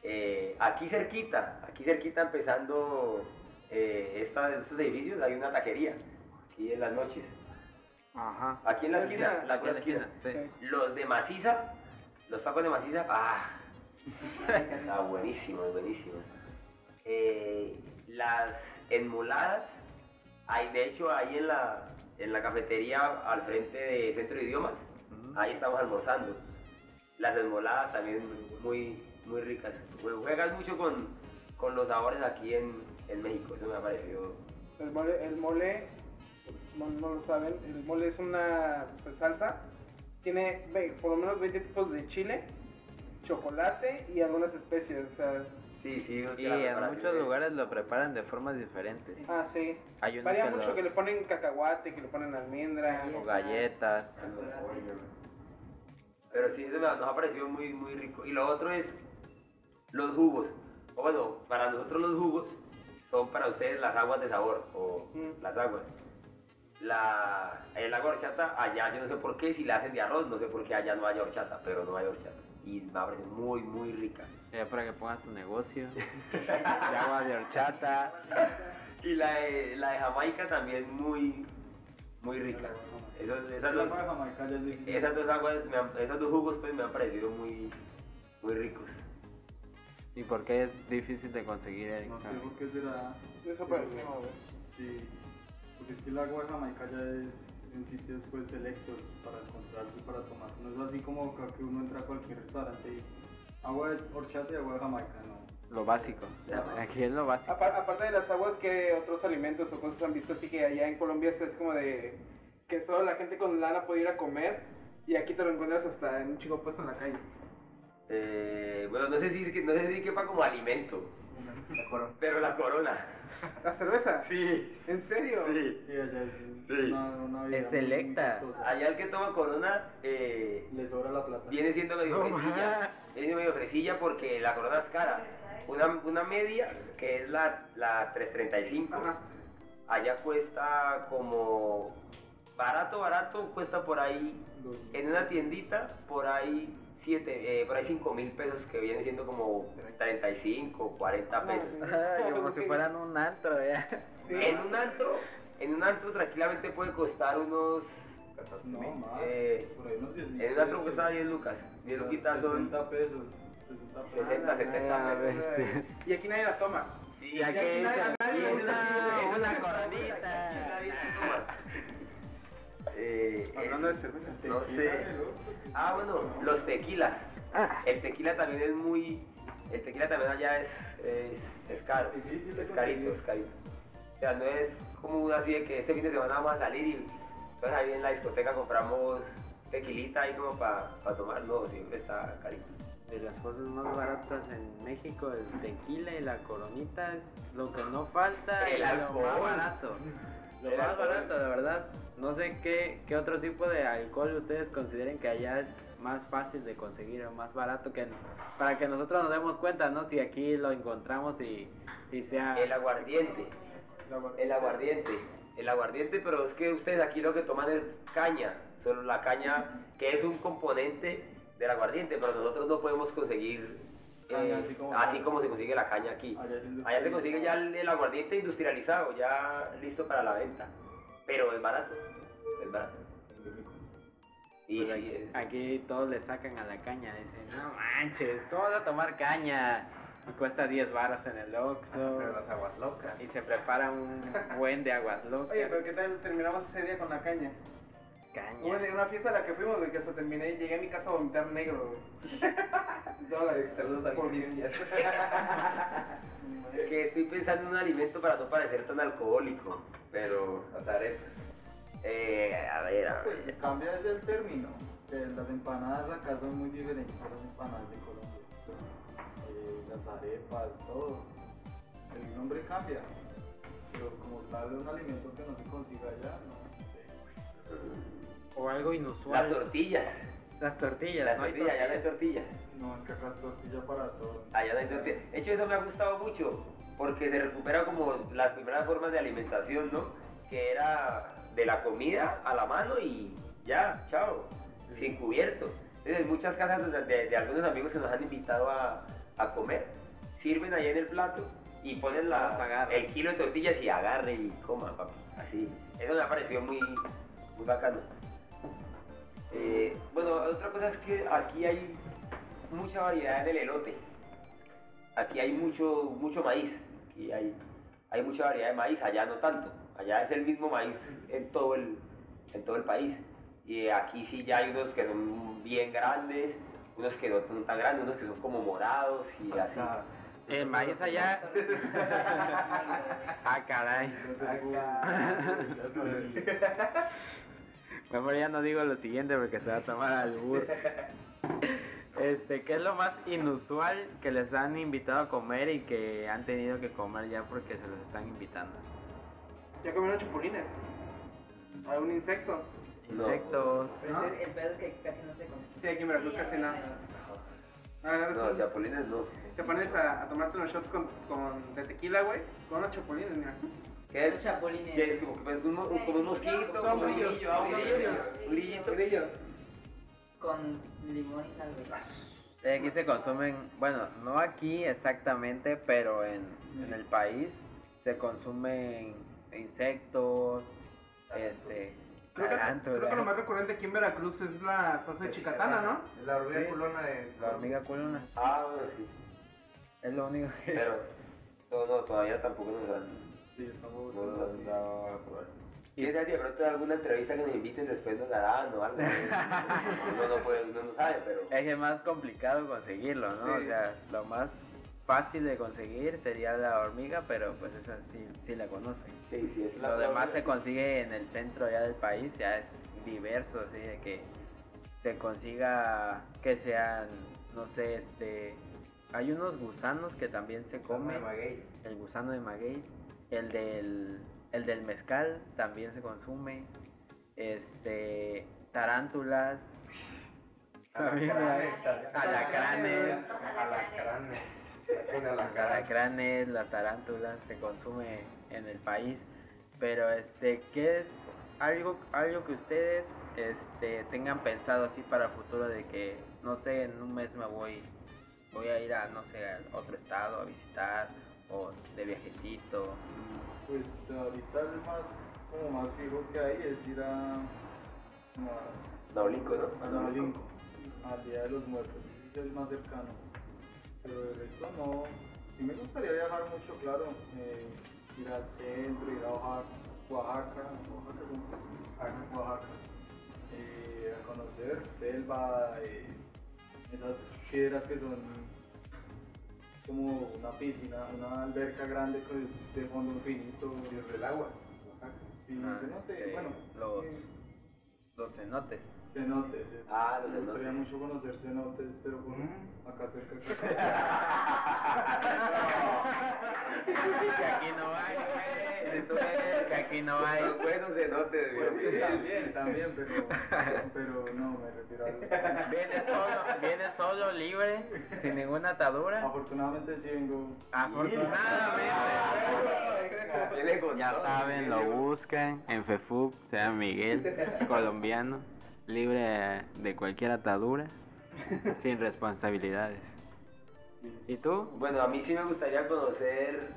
[SPEAKER 4] Eh, aquí cerquita, aquí cerquita empezando eh, esta- estos edificios hay una taquería, aquí en las noches.
[SPEAKER 1] Ajá.
[SPEAKER 4] Aquí en la
[SPEAKER 5] ¿La
[SPEAKER 4] esquina, la pura esquina.
[SPEAKER 1] Sí.
[SPEAKER 4] Los de maciza, los tacos de maciza, ah, está buenísimos, buenísimos. Eh, las enmoladas, hay, de hecho ahí en la, en la cafetería al frente de Centro de Idiomas, ahí estamos almorzando. Las enmoladas también muy, muy ricas. Jue- Juegan mucho con, con los sabores aquí en, en México, eso me ha parecido.
[SPEAKER 5] El mole, el mole no, no lo saben, el mole es una pues, salsa. Tiene ve, por lo menos 20 tipos de chile, chocolate y algunas. O sea,
[SPEAKER 4] Sí, sí,
[SPEAKER 1] Y en muchos
[SPEAKER 4] es-
[SPEAKER 1] lugares lo preparan de formas diferentes.
[SPEAKER 5] ah, sí.
[SPEAKER 1] Hay
[SPEAKER 5] Varía
[SPEAKER 1] que
[SPEAKER 5] mucho
[SPEAKER 1] los-
[SPEAKER 5] que le ponen cacahuate, que le ponen almendra.
[SPEAKER 1] o galletas.
[SPEAKER 4] Pero sí, eso nos ha parecido muy, muy rico. Y lo otro es los jugos. O bueno, para nosotros los jugos son para ustedes las aguas de sabor o
[SPEAKER 5] Mm.
[SPEAKER 4] las aguas. La, el agua horchata, allá yo no sé por qué, si la hacen de arroz, no sé por qué allá no hay horchata, pero no hay horchata. Y me ha parecido muy, muy rica.
[SPEAKER 1] Ya para que pongas tu negocio. de agua de horchata.
[SPEAKER 4] Y la de, la de Jamaica también muy, muy rica. Esos- esas, dos, esas aguas, me han- esos dos jugos pues me han parecido muy, muy ricos.
[SPEAKER 1] ¿Y por qué es difícil de conseguir? en
[SPEAKER 3] No sé por qué será.
[SPEAKER 5] Güey.
[SPEAKER 3] Sí, porque es que el agua de Jamaica ya es en sitios pues selectos para encontrarse, para tomar. No es así como que uno entra a cualquier restaurante y agua de horchata y agua de Jamaica, no.
[SPEAKER 1] Lo básico. Aquí es lo básico.
[SPEAKER 5] Apar- aparte de las aguas, que otros alimentos o cosas han visto así que allá en Colombia es como de que solo la gente con lana puede ir a comer y aquí te lo encuentras hasta en un chico puesto en la calle.
[SPEAKER 4] Eh, bueno, no sé si no sé si quepa como alimento, pero la corona.
[SPEAKER 5] ¿La cerveza?
[SPEAKER 4] Sí,
[SPEAKER 5] ¿En serio?
[SPEAKER 4] sí.
[SPEAKER 3] Sí, allá es
[SPEAKER 4] Sí.
[SPEAKER 3] una,
[SPEAKER 1] Es selecta.
[SPEAKER 4] Allá el que toma corona eh,
[SPEAKER 3] Le sobra la plata.
[SPEAKER 4] viene siendo medio
[SPEAKER 1] No,
[SPEAKER 4] fresilla. Viene siendo medio fresilla porque la corona es cara. Una, una media, que es la, la 335,
[SPEAKER 5] Ajá.
[SPEAKER 4] allá cuesta como barato, barato, cuesta por ahí en una tiendita por ahí siete, eh, por ahí 5 mil pesos que viene siendo como 35, 40
[SPEAKER 5] No,
[SPEAKER 4] pesos.
[SPEAKER 1] Ay, como si fueran un antro, ya.
[SPEAKER 5] Sí.
[SPEAKER 4] En un antro, en un antro tranquilamente puede costar unos
[SPEAKER 3] No, más.
[SPEAKER 4] Eh,
[SPEAKER 3] por ahí unos 10 mil
[SPEAKER 4] en un antro cuesta 10 lucas. 10 luquitas son
[SPEAKER 3] 60 pesos. 60 pesos.
[SPEAKER 4] 60, 70
[SPEAKER 1] Ah,
[SPEAKER 4] pesos.
[SPEAKER 1] bestia.
[SPEAKER 5] Y aquí nadie la toma.
[SPEAKER 4] Sí,
[SPEAKER 1] Y aquí
[SPEAKER 4] nadie-
[SPEAKER 1] "Y es una-
[SPEAKER 4] nadie-
[SPEAKER 1] es una
[SPEAKER 4] nadie-
[SPEAKER 1] coronita".
[SPEAKER 4] aquí nadie se toma. Eh,
[SPEAKER 5] Hablando
[SPEAKER 4] es-
[SPEAKER 5] de cerveza.
[SPEAKER 4] No sé. Ah, bueno, los tequilas. El tequila también es muy. El tequila también allá es, es, es caro.
[SPEAKER 3] Difícil
[SPEAKER 4] Es carito, es carito. O sea, no es como una así de que este fin de semana vamos a salir y pues ahí en la discoteca compramos tequilita ahí como para tomar. No, siempre está carito.
[SPEAKER 1] De las cosas más baratas en México, el tequila y la coronita es lo que no falta
[SPEAKER 4] El
[SPEAKER 1] y lo
[SPEAKER 4] alcohol.
[SPEAKER 1] más barato. Lo más
[SPEAKER 4] alcohol.
[SPEAKER 1] barato, de verdad. No sé qué, qué otro tipo de alcohol ustedes consideren que allá es más fácil de conseguir o más barato que para que nosotros nos demos cuenta, ¿no? Si aquí lo encontramos y, y sea
[SPEAKER 4] El aguardiente. El aguardiente. El aguardiente, pero es que ustedes aquí lo que toman es caña. Solo la caña, que es un componente del aguardiente, pero nosotros no podemos conseguir
[SPEAKER 3] Caña,
[SPEAKER 4] eh,
[SPEAKER 3] así como-
[SPEAKER 4] así como se consigue la caña aquí.
[SPEAKER 3] Allá
[SPEAKER 4] se consigue ya el, el aguardiente industrializado, ya listo para la venta. Pero es barato. Es barato. Y
[SPEAKER 1] Pues aquí,
[SPEAKER 4] es-
[SPEAKER 1] aquí todos le sacan a la caña, dicen, no manches, ¿cómo vas a tomar caña? Y cuesta 10 baros en el Oxxo.
[SPEAKER 2] Pero las aguas locas.
[SPEAKER 1] Y se prepara un buen de aguas locas.
[SPEAKER 5] Oye, pero ¿qué tal terminamos ese día con la caña?
[SPEAKER 1] Caña.
[SPEAKER 5] Hubo una, fiesta a la que fuimos, de que hasta terminé y llegué a mi casa a vomitar negro, güey.
[SPEAKER 2] Saludos al
[SPEAKER 5] Por-
[SPEAKER 2] Cristian.
[SPEAKER 4] que estoy pensando en un alimento para no parecer tan alcohólico. Pero, Nazaret, eh, a ver, a
[SPEAKER 3] Pues
[SPEAKER 4] ver.
[SPEAKER 3] cambia desde el término. las empanadas acá son muy diferentes a las empanadas de Colombia. Eh, las arepas, todo. El nombre cambia. Pero como tal, es un alimento que no se consigue allá, no sé.
[SPEAKER 1] O algo
[SPEAKER 4] Las
[SPEAKER 1] inusual.
[SPEAKER 4] tortillas.
[SPEAKER 1] Las tortillas,
[SPEAKER 4] Las
[SPEAKER 1] ¿no? Hay
[SPEAKER 4] tortillas, allá no hay
[SPEAKER 1] tortillas.
[SPEAKER 4] tortillas.
[SPEAKER 3] No, es que acá es tortilla para todo.
[SPEAKER 4] Allá no hay tortillas. De hecho, eso me ha gustado mucho, porque se recupera como las primeras formas de alimentación, ¿no? Que era de la comida a la mano y ya, chao, sin cubierto. Entonces, en muchas casas de, de- de algunos amigos que nos han invitado a, a comer, sirven ahí en el plato y ponen la, el kilo de tortillas y agarre y coma, papi. Así. Eso me ha parecido muy, muy bacano. Eh, bueno, otra cosa es que aquí hay mucha variedad en el elote. Aquí hay mucho, mucho maíz. Aquí hay, hay mucha variedad de maíz, allá no tanto. Allá es el mismo maíz en todo el, en todo el país. Y aquí sí ya hay unos que son bien grandes, unos que no son tan grandes, unos que son como morados y así.
[SPEAKER 1] El maíz allá. ah, caray. Mejor ya no digo lo siguiente porque se va a tomar albur. Este, ¿qué es lo más inusual que les han invitado a comer y que han tenido que comer ya porque se los están invitando?
[SPEAKER 5] Ya comieron chapulines. ¿Algún insecto?
[SPEAKER 4] No.
[SPEAKER 1] Insectos.
[SPEAKER 6] Pero el, el pedo es que casi no se consigue.
[SPEAKER 5] Sí, aquí en Veracruz casi no. Agarras
[SPEAKER 4] No, chapulines no.
[SPEAKER 5] te pones a, a tomarte unos shots con, con, de tequila, güey, con unos chapulines, mira.
[SPEAKER 4] ¿Qué
[SPEAKER 6] Los
[SPEAKER 4] es?
[SPEAKER 6] chapulines.
[SPEAKER 4] ¿Qué es? Como, pues, un, mo- como un mosquito, un grillo, ah, un
[SPEAKER 5] grillos.
[SPEAKER 4] un.
[SPEAKER 5] Grillos.
[SPEAKER 6] Con limón y sal, güey.
[SPEAKER 1] Eh, Aquí se consumen, bueno, no aquí exactamente, pero en, en el país se consumen insectos, este,
[SPEAKER 5] Creo que,
[SPEAKER 1] tarántulas.
[SPEAKER 5] creo que lo más recurrente aquí en Veracruz es la salsa de chicatana, ¿no?
[SPEAKER 2] La hormiga
[SPEAKER 1] Sí.
[SPEAKER 2] culona de.
[SPEAKER 1] La hormiga culona,
[SPEAKER 4] Ah, bueno, sí.
[SPEAKER 1] es lo único que...
[SPEAKER 4] Pero, no, no, todavía tampoco nos han,
[SPEAKER 3] Sí, estamos
[SPEAKER 4] no a probar. ¿Quién sabe si de pronto alguna entrevista que nos inviten después nos darán o algo? Uno no, puede, uno no sabe, pero...
[SPEAKER 1] Es que es más complicado conseguirlo, ¿no? O
[SPEAKER 5] Sí.
[SPEAKER 1] sea, lo más fácil de conseguir sería la hormiga, pero pues esa sí, sí la conocen.
[SPEAKER 4] Sí, sí, es la
[SPEAKER 1] Lo demás se consigue en el centro ya del país, ya es diverso, así de que se consiga que sean, no sé, este, hay unos gusanos que también se comen, el gusano de maguey, el del, el del mezcal también se consume, este, tarántulas, también hay alacranes,
[SPEAKER 2] Alacranes. Alacranes,
[SPEAKER 1] las tarántulas se consume en el país, pero este, ¿qué es algo, algo que ustedes este, tengan pensado así para el futuro de que, no sé, en un mes me voy, voy a ir a, no sé, a otro estado a visitar o de viajecito?
[SPEAKER 3] Pues ahorita el más, como más fijo que hay es ir a, a
[SPEAKER 4] Naulinco, ¿no?
[SPEAKER 3] a Naolinco, al Día de los Muertos, es el más cercano. Pero de resto no, sí me gustaría viajar mucho, claro, eh, ir al centro, ir a Oaxaca, Oaxaca, Oaxaca. Oaxaca, conocer, selva, eh, esas piedras que son como una piscina, una alberca grande pues, de fondo infinito.
[SPEAKER 2] del agua.
[SPEAKER 3] Sí,
[SPEAKER 1] Ah,
[SPEAKER 3] no sé,
[SPEAKER 1] eh,
[SPEAKER 3] bueno,
[SPEAKER 1] los-
[SPEAKER 3] eh,
[SPEAKER 1] Los cenotes.
[SPEAKER 3] cenotes. eh.
[SPEAKER 4] Ah, los
[SPEAKER 3] Me gustaría
[SPEAKER 4] cenotes.
[SPEAKER 3] mucho conocer cenotes, pero por
[SPEAKER 2] Mm.
[SPEAKER 3] acá cerca.
[SPEAKER 1] que aquí no hay, güey.
[SPEAKER 4] Eso es.
[SPEAKER 1] Aquí no hay.
[SPEAKER 4] Los buenos cenotes,
[SPEAKER 3] Pues sí, también, también, pero, pero no, me refiero al...
[SPEAKER 1] Viene solo, viene solo, libre, sin ninguna atadura.
[SPEAKER 3] Afortunadamente sí vengo...
[SPEAKER 1] Afortunadamente. Ya saben, lo buscan en Facebook, sea Miguel, colombiano, libre de cualquier atadura, sin responsabilidades. ¿Y tú?
[SPEAKER 4] Bueno, a mí sí me gustaría conocer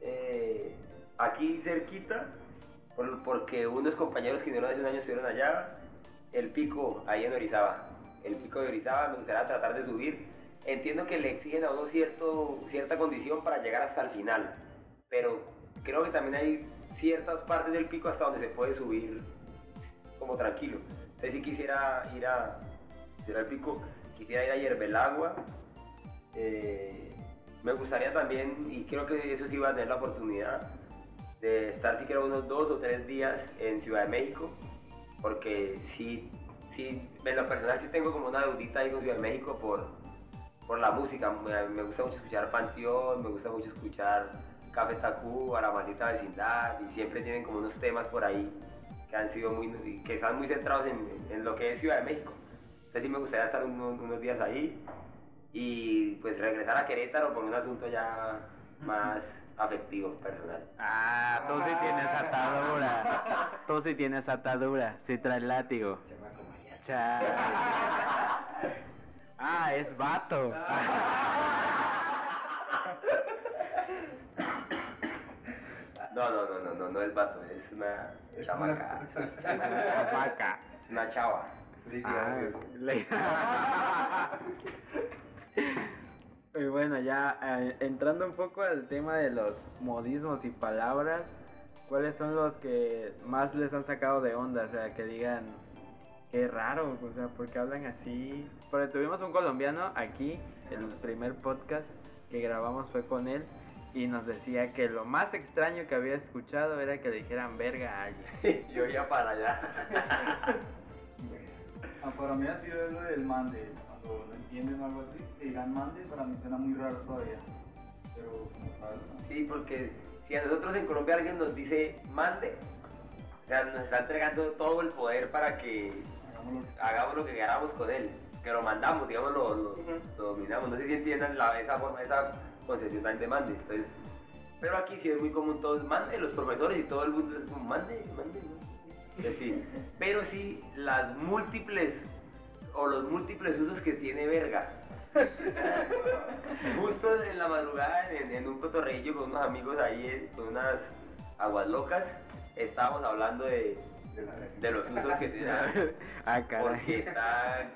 [SPEAKER 4] eh, aquí cerquita, por- porque unos compañeros que vinieron hace un año estuvieron allá, el pico ahí en Orizaba. El pico de Orizaba me gustaría tratar de subir. Entiendo que le exigen a uno cierto, cierta condición para llegar hasta el final, pero creo que también hay ciertas partes del pico hasta donde se puede subir como tranquilo. Entonces si quisiera ir a, ir al pico, quisiera ir a Yerbelagua, eh, me gustaría también, y creo que eso sí va a tener la oportunidad, de estar siquiera unos dos o tres días en Ciudad de México, porque sí, sí, en lo personal sí tengo como una deudita ahí con Ciudad de México por, por la música. Me, me gusta mucho escuchar Panteón, me gusta mucho escuchar Café Tacuba, La Maldita Vecindad, y siempre tienen como unos temas por ahí que han sido muy, que están muy centrados en, en lo que es Ciudad de México. Entonces sí me gustaría estar unos, unos días ahí y pues regresar a Querétaro por un asunto ya más afectivo, personal.
[SPEAKER 1] Ah, tú sí tienes atadura. Tú sí tienes atadura, sí traes látigo. Chale. Ah, es vato.
[SPEAKER 4] No, no, no, no, no, no es vato, es una chamaca.
[SPEAKER 1] Chamaca.
[SPEAKER 4] Es una chava.
[SPEAKER 1] Ah, Y bueno, ya eh, entrando un poco al tema de los modismos y palabras, ¿cuáles son los que más les han sacado de onda? O sea, que digan, qué raro, o sea, ¿por qué hablan así? Porque tuvimos un colombiano aquí, el primer podcast que grabamos fue con él, y nos decía que lo más extraño que había escuchado era que le dijeran verga a alguien.
[SPEAKER 4] Yo iba para allá.
[SPEAKER 3] Ah, para mí ha sido eso del mande. No entienden algo así, que digan mande, para mí suena muy raro todavía. Pero como tal, ¿no?
[SPEAKER 4] Sí, porque si a nosotros en Colombia alguien nos dice mande, o sea, nos está entregando todo el poder para que hagamos lo que queramos con él, que lo mandamos, digamos, lo, lo- lo dominamos. No sé si entiendan la- esa forma, esa concepción también de mande. Entonces, pero aquí sí es muy común todos mande, los profesores y todo el mundo es como mande, mande. ¿no? Entonces, sí. Pero sí, las múltiples o los múltiples usos que tiene verga. Justo en la madrugada, en, en un cotorreillo con unos amigos ahí, eh, con unas aguas locas, estábamos hablando de, de los usos que tiene.
[SPEAKER 1] Ah,
[SPEAKER 4] porque está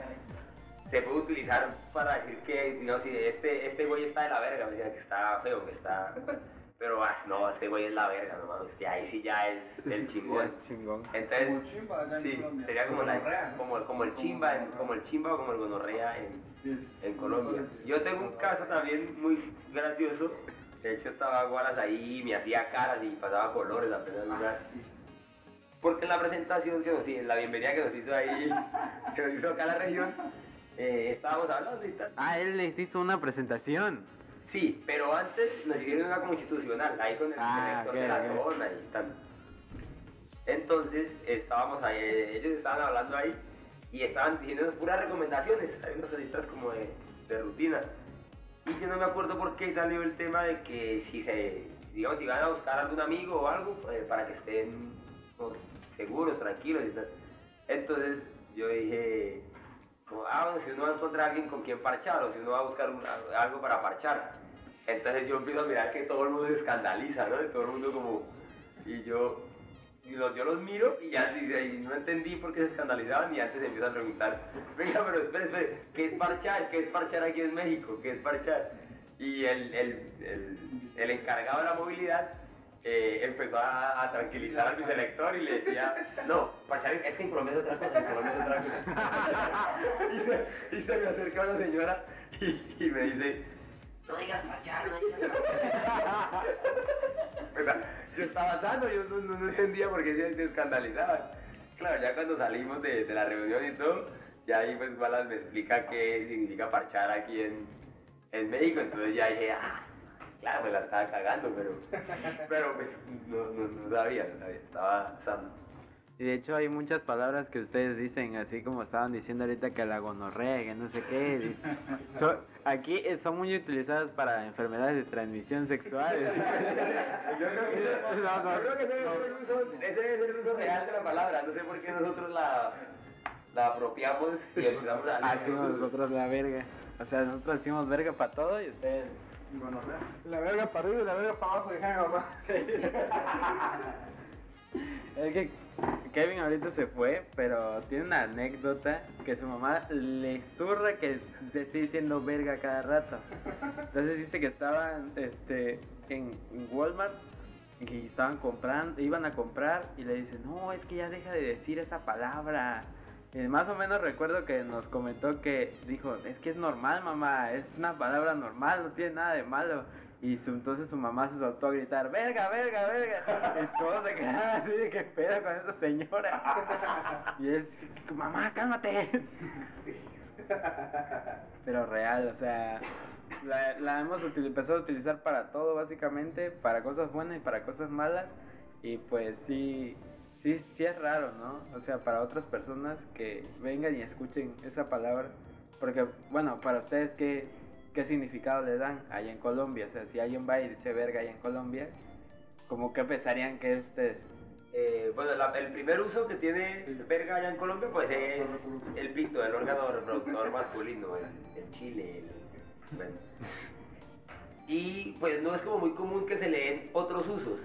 [SPEAKER 4] se puede utilizar para decir que digamos si este este güey está de la verga me decían que está feo que está pero ah, no este güey es la verga no mames que ahí sí ya es el chingón
[SPEAKER 1] Chingón.
[SPEAKER 3] Como
[SPEAKER 4] entonces
[SPEAKER 3] chimba allá en
[SPEAKER 4] sí
[SPEAKER 3] Colombia.
[SPEAKER 4] sería como la
[SPEAKER 2] Gonorrea, ¿no?
[SPEAKER 4] como, como el chimba en- como el chimba o como el gonorrea en,
[SPEAKER 3] Sí, es-
[SPEAKER 4] en Colombia. Yo tengo un caso también muy gracioso. De hecho, estaba Guaras ahí, me hacía caras y pasaba colores apenas. unas- Porque en la presentación que nos hizo, en la bienvenida que nos hizo ahí, que nos hizo acá la región, eh, estábamos hablando y tal.
[SPEAKER 1] Ah, él les hizo una presentación.
[SPEAKER 4] Sí, pero antes nos hicieron una como institucional, ahí con el
[SPEAKER 1] Ah,
[SPEAKER 4] de la zona y tal. Entonces, estábamos ahí, ellos estaban hablando ahí y estaban diciendo puras recomendaciones, hay unas cositas como de, de rutina. Y yo no me acuerdo por qué salió el tema de que si se, digamos, si van a buscar algún amigo o algo, pues, para que estén como, seguros, tranquilos y tal. Entonces, yo dije, como, ah, si uno va a encontrar a alguien con quien parchar o si uno va a buscar un- algo para parchar. Entonces yo empiezo a mirar que todo el mundo se escandaliza, ¿no? Y todo el mundo como... Y yo, y los, yo los miro y ya dice, y no entendí por qué se escandalizaban y antes empiezan a preguntar, venga, pero espere, espere, ¿qué es parchar? ¿Qué es parchar aquí en México? ¿Qué es parchar? Y el, el, el, el encargado de la movilidad eh, empezó a, tranquilizar a mi selector y le decía, no, parcial, es que en otra cosa, otra cosa. y, se, y se me acerca una señora y, me dice, no digas parchar, no digas parchar. Yo estaba sano, yo no, entendía por qué se, se escandalizaban. Claro, ya cuando salimos de, de la reunión y todo, ya ahí pues Balas me explica qué significa parchar aquí en, en México, entonces ya dije, ah, claro, me la estaba cagando, pero, pero pues no, no, no sabía, no sabía, estaba sano.
[SPEAKER 1] Y de hecho hay muchas palabras que ustedes dicen, así como estaban diciendo ahorita que la gonorrea, que no sé qué. so- aquí eh, son muy utilizadas para enfermedades de transmisión sexual.
[SPEAKER 4] Yo creo que,
[SPEAKER 1] No, no,
[SPEAKER 4] yo creo que ese, debe ser el uso, ese debe ser el uso real de la palabra, no sé por qué nosotros la, la apropiamos y empezamos a
[SPEAKER 1] Hacemos nosotros la verga. O sea, nosotros decimos verga para todo y ustedes...
[SPEAKER 5] La verga para arriba y la verga para abajo, dije mamá.
[SPEAKER 1] Es que Kevin ahorita se fue, pero tiene una anécdota que su mamá le zurra que se esté diciendo verga cada rato. Entonces dice que estaban este, en, Walmart y estaban comprando, iban a comprar y le dicen, no, es que ya deja de decir esa palabra. Y más o menos recuerdo que nos comentó que dijo, es que es normal mamá, es una palabra normal, no tiene nada de malo. Y entonces su mamá se soltó a gritar, verga, verga, verga. Y todos se quedaron así de que pedo con esa señora. Y él, mamá, cálmate. Pero real, o sea, la, la hemos empezado a utilizar para todo básicamente, para cosas buenas y para cosas malas. Y pues sí, sí, sí es raro, ¿no? O sea, para otras personas que vengan y escuchen esa palabra. Porque, bueno, para ustedes, ¿qué, qué significado le dan allá en Colombia? O sea, si alguien va y dice verga allá en Colombia, ¿cómo que pensarían que es ustedes?
[SPEAKER 4] Eh, bueno, la- el primer uso que tiene verga allá en Colombia, pues es el pito, el órgano reproductor masculino, el, el chile, el- bueno. Y pues no es como muy común que se le den otros usos.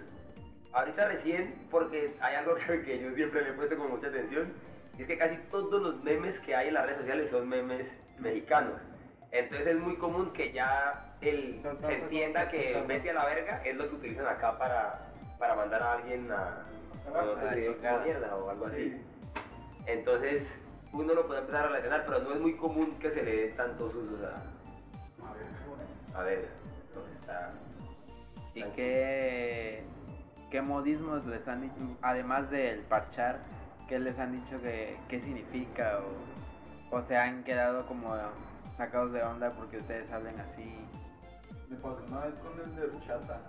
[SPEAKER 4] Ahorita recién, porque hay algo que, que yo siempre le he puesto con mucha atención, y es que casi todos los memes que hay en las redes sociales son memes mexicanos. Entonces es muy común que ya el, se entienda que vete a la verga es lo que utilizan acá para, para mandar a alguien a, a no sé, si sos
[SPEAKER 1] chingada.
[SPEAKER 4] como mierda o algo así. Entonces uno lo puede empezar a relacionar, pero no es muy común que se le den tantos usos a, a verga. Entonces está...
[SPEAKER 1] ¿Y qué, qué modismos les han dicho, además del parchar, qué les han dicho que qué significa o, o se han quedado como sacados de onda porque ustedes hablen así?
[SPEAKER 3] Me pasó una vez con el de horchata,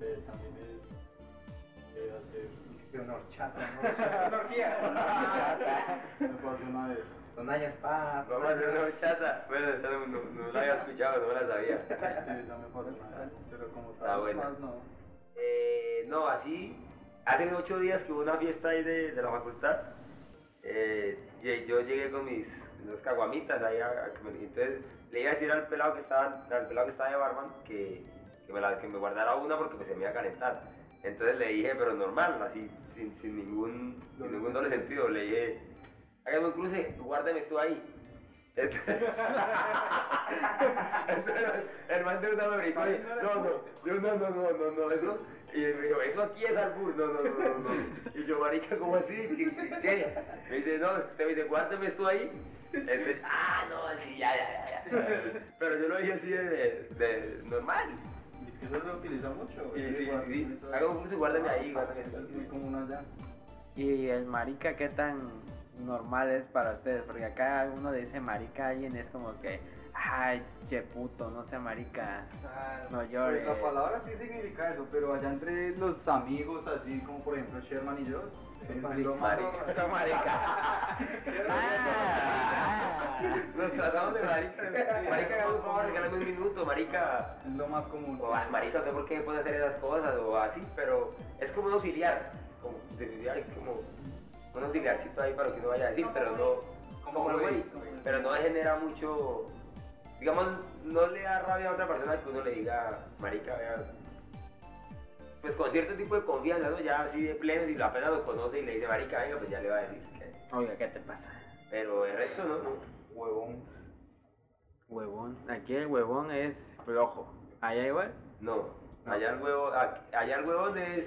[SPEAKER 3] que también es de hacer...
[SPEAKER 2] Una horchata, una horchata.
[SPEAKER 3] Me pasó una vez.
[SPEAKER 2] Son años paz.
[SPEAKER 4] Vamos a hacer una horchata. Bueno, no, no, no la había escuchado, no la sabía.
[SPEAKER 3] Sí, esa me pasó una vez, pero como
[SPEAKER 4] Está
[SPEAKER 3] estaba más no.
[SPEAKER 4] Eh, no, así, hace ocho días que hubo una fiesta ahí de, de la facultad, eh, y yo llegué con mis unas caguamitas ahí, a- a entonces le iba a decir al pelado que estaba, al pelado que estaba de barman que, que, me la- que me guardara una porque pues, se me iba a calentar. Entonces le dije, pero normal, así, sin, sin ningún, sin ningún doble sentido, le dije, hágame un cruce, guárdame esto ahí. Entonces, el man de una me brincó y, no, no, yo, no, no, no, no, no, eso, y me dijo, eso aquí es albur, no, no, no, no, no. Y yo, marica, ¿cómo así? ¿Qué? Me dice, no, usted me dice, guárdame esto ahí. Entonces, ah, no, sí, ya, ya, ya, ya. Pero yo lo dije así de, de, de normal.
[SPEAKER 3] Y es que eso se utiliza mucho.
[SPEAKER 4] Sí, sí,
[SPEAKER 3] igual,
[SPEAKER 4] sí. Haga un guárdame ahí, guárdame esto.
[SPEAKER 3] Es muy común allá.
[SPEAKER 1] ¿Y el marica qué tan normal es para ustedes? Porque acá uno le dice marica a alguien es como que, ay, che puto, no sea marica, no llores.
[SPEAKER 3] Pues la palabra sí significa eso, pero allá entre los amigos, así como por ejemplo Sherman y yo, más...
[SPEAKER 1] Marica. marica. Ah.
[SPEAKER 4] Nos tratamos de marica. Marica, hagamos un favor, regálame un minuto, marica.
[SPEAKER 3] Es lo más común.
[SPEAKER 4] O ah, marica, no sé por qué puede hacer esas cosas o así, pero es como un auxiliar. Como, de como un auxiliarcito ahí para lo que uno vaya a decir, pero no. Como güey. Pero no genera mucho. Digamos, no le da rabia a otra persona que uno le diga, marica, vea. Pues con cierto tipo de confianza, ¿no? Ya así de pleno, si apenas lo conoce y le dice, marica, venga, pues ya le va a decir. que-
[SPEAKER 1] Oiga, ¿qué te pasa?
[SPEAKER 4] Pero el resto no, no.
[SPEAKER 3] Huevón.
[SPEAKER 1] Huevón. Aquí el huevón es flojo. ¿Allá igual?
[SPEAKER 4] No. Allá el huevo, allá el huevón es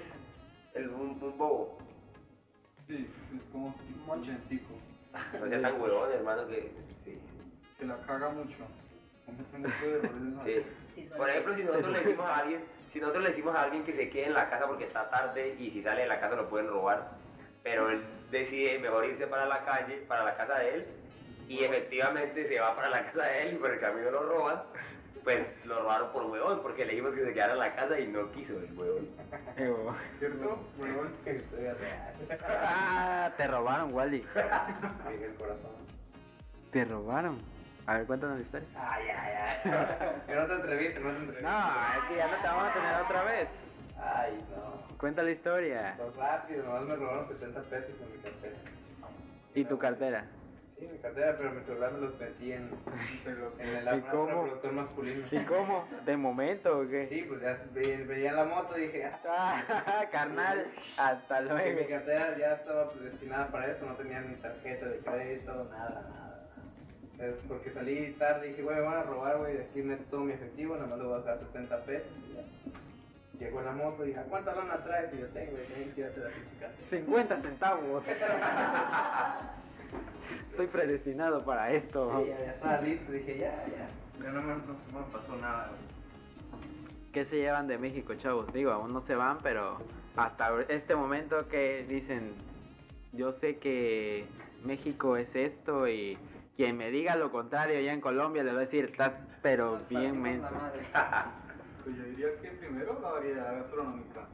[SPEAKER 4] el, un, un bobo.
[SPEAKER 3] Sí, es como un gentico.
[SPEAKER 4] No sea tan huevón, hermano, que sí.
[SPEAKER 3] Que la caga mucho.
[SPEAKER 4] Sí. Por ejemplo, si nosotros le decimos a alguien, si nosotros le decimos a alguien que se quede en la casa porque está tarde y si sale de la casa lo pueden robar, pero él decide mejor irse para la calle, para la casa de él, y efectivamente se va para la casa de él y por el camino lo roban, pues lo robaron por huevón, porque le dijimos que se quedara en la casa y no quiso el huevón.
[SPEAKER 1] Eh, huevón.
[SPEAKER 3] ¿Cierto? Huevón.
[SPEAKER 2] Historia real.
[SPEAKER 1] Ah, te robaron, Wally.
[SPEAKER 2] Miguel Corazón.
[SPEAKER 1] Te robaron. A ver, cuéntanos la historia.
[SPEAKER 2] Ay, ay, ay. En otra entrevista, en otra entrevista.
[SPEAKER 1] No, es que ya no te vamos a tener otra vez.
[SPEAKER 2] Ay, no.
[SPEAKER 1] Cuenta la historia.
[SPEAKER 2] Pues rápido, nomás me robaron 70 pesos en mi cartera.
[SPEAKER 1] ¿Y tu cartera?
[SPEAKER 2] Sí, mi cartera, pero mi celular me los metí en, en el
[SPEAKER 1] ¿Y cómo?
[SPEAKER 2] reproductor masculino.
[SPEAKER 1] ¿Y cómo? ¿De momento o qué?
[SPEAKER 2] Sí, pues ya ve- veía la moto y dije, ah,
[SPEAKER 1] Ah, carnal, hasta
[SPEAKER 2] y mi
[SPEAKER 1] luego.
[SPEAKER 2] cartera ya estaba pues, destinada para eso, no tenía ni tarjeta de crédito, nada, nada. Es porque salí tarde y dije, güey, me van a robar, güey, de aquí meto todo mi efectivo, nada más le voy a dejar 70 pesos y ya. Llegó la moto y dije, ¿a cuánta lana traes? Y yo tengo, y tengo que irte la pinche cartera.
[SPEAKER 1] 50 centavos. Estoy predestinado para esto.
[SPEAKER 2] Sí, ya, ya estaba listo, dije, ya, ya. Ya no me, no, no me pasó nada.
[SPEAKER 1] ¿Qué se llevan de México, chavos? Digo, aún no se van, pero hasta este momento que dicen, yo sé que México es esto y quien me diga lo contrario allá en Colombia le voy a decir, estás pero bien menso.
[SPEAKER 3] Pues yo diría que primero la variedad gastronómica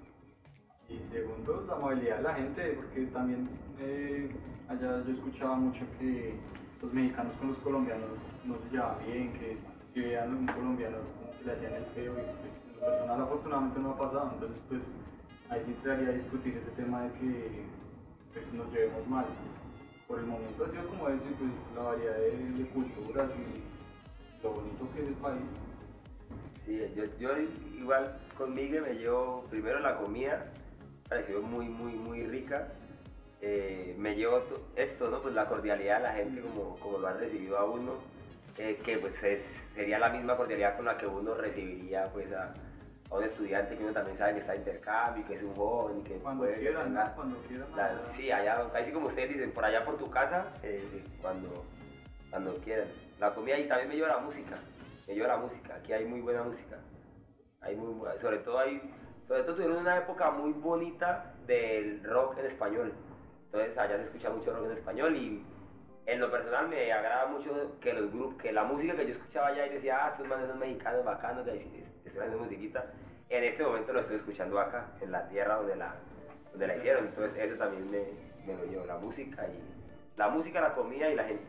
[SPEAKER 3] y segundo la amabilidad de la gente, porque también eh, allá yo escuchaba mucho que los mexicanos con los colombianos no se llevaban bien, que si veían un colombiano le hacían el feo y pues lo personal afortunadamente no ha pasado, entonces pues ahí sí entraría a discutir ese tema de que pues, nos llevemos mal. Por el momento ha sido como eso y pues la variedad de, culturas y lo bonito que es el país.
[SPEAKER 4] Sí, yo, yo igual con Miguel me llevo primero la comida, pareció muy, muy, muy rica. Eh, me llevo to- esto, ¿no? Pues la cordialidad de la gente como, como lo han recibido a uno, eh, que pues es- sería la misma cordialidad con la que uno recibiría pues a, a un estudiante que uno también sabe que está de intercambio, y que es un joven que
[SPEAKER 3] Cuando
[SPEAKER 4] puede
[SPEAKER 3] quieran, ¿no? Cuando quieran.
[SPEAKER 4] la- sí, allá, así como ustedes dicen, por allá por tu casa, eh, cuando, cuando quieran. La comida y también me lleva la música, me lleva la música, aquí hay muy buena música. Hay muy, sobre todo hay, sobre todo tuvieron una época muy bonita del rock en español. Entonces allá se escucha mucho rock en español y en lo personal me agrada mucho que los grupos, que la música que yo escuchaba allá y decía, ah, estos manes son mexicanos bacanos, que están haciendo musiquita. En este momento lo estoy escuchando acá, en la tierra donde la, donde la hicieron. Entonces eso también me, me lo llevo, la música y la música, la comida y la gente.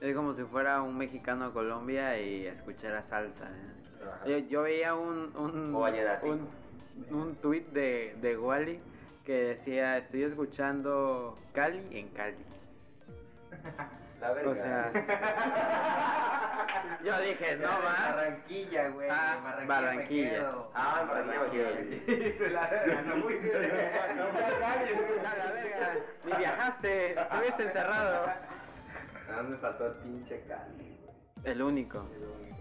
[SPEAKER 1] Es como si fuera un mexicano a Colombia y escuchara salsa. ¿eh? Yo, yo veía un, un, un, un tweet de, de Wally que decía, estoy escuchando Cali en Cali.
[SPEAKER 4] La verga.
[SPEAKER 1] O sea, yo dije, no va.
[SPEAKER 2] Barranquilla, güey.
[SPEAKER 1] Ah,
[SPEAKER 2] Barranquilla.
[SPEAKER 4] Ah, Barranquilla me quedo.
[SPEAKER 2] La verga, no, muy
[SPEAKER 1] la verga, ni viajaste, estuviste encerrado.
[SPEAKER 2] Nada más me faltó el pinche Cali, güey.
[SPEAKER 1] El único.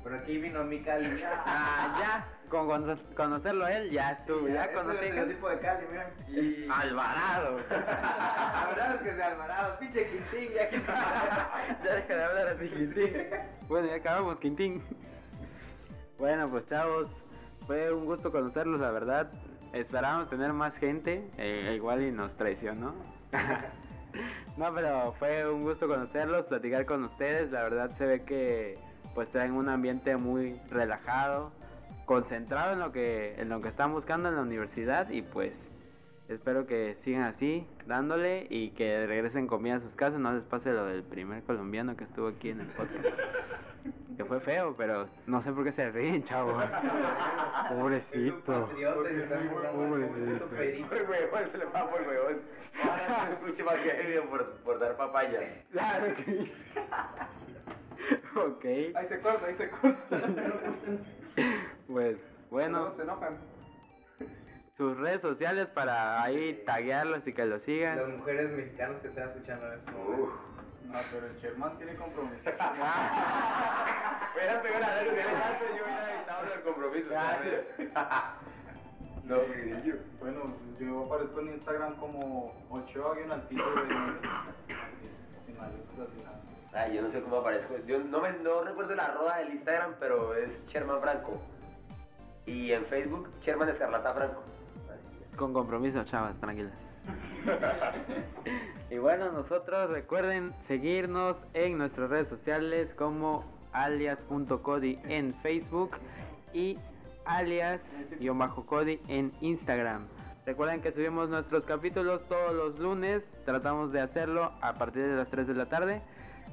[SPEAKER 2] Pero aquí vino mi Cali.
[SPEAKER 1] Ah, ya, con cono- conocerlo a él, ya estuvo, ya
[SPEAKER 2] es
[SPEAKER 1] conocí.
[SPEAKER 2] el tipo de Cali, mira.
[SPEAKER 4] Y-
[SPEAKER 1] Alvarado.
[SPEAKER 2] Alvarado que sea Alvarado, pinche Quintín, ya que
[SPEAKER 1] ya deja de hablar así, Quintín. Bueno, ya acabamos, Quintín. Bueno, pues chavos, fue un gusto conocerlos, la verdad. Esperábamos tener más gente, eh, igual y nos traicionó. no, pero fue un gusto conocerlos, platicar con ustedes. La verdad se ve que pues traen un ambiente muy relajado, concentrado en lo que en lo que están buscando en la universidad y pues espero que sigan así, dándole y que regresen comida a sus casas, no les pase lo del primer colombiano que estuvo aquí en el podcast. Que fue feo, pero no sé por qué se ríen, chavos. Pobrecito.
[SPEAKER 4] se le va huevón. Ahora por, por dar papaya.
[SPEAKER 1] Claro que. ok.
[SPEAKER 5] Ahí se corta, ahí se corta.
[SPEAKER 1] Pues bueno,
[SPEAKER 5] Luego se enojan.
[SPEAKER 1] sus redes sociales para ahí taguearlos y que lo
[SPEAKER 2] Las
[SPEAKER 1] sigan.
[SPEAKER 2] mujeres mexicanas que están escuchando esto.
[SPEAKER 4] Uf.
[SPEAKER 3] No, pero el Sherman tiene compromiso.
[SPEAKER 4] Hubiera pegado la radio de él antes, yo hubiera evitado los compromisos. no, Miguelillo.
[SPEAKER 3] Bueno, pues yo aparezco en Instagram como Ochoa guion al piso de Así, sin mayúsculas ni nada.
[SPEAKER 4] Ay, yo no sé cómo aparezco. Yo no, me, no recuerdo la arroba del Instagram, pero es Sherman Franco. Y en Facebook, Sherman Escarlata Franco.
[SPEAKER 1] Con compromiso, chavas, tranquilas. y bueno, nosotros recuerden seguirnos en nuestras redes sociales como alias.cody en Facebook y alias-cody en Instagram. Recuerden que subimos nuestros capítulos todos los lunes, tratamos de hacerlo a partir de las 3 de la tarde.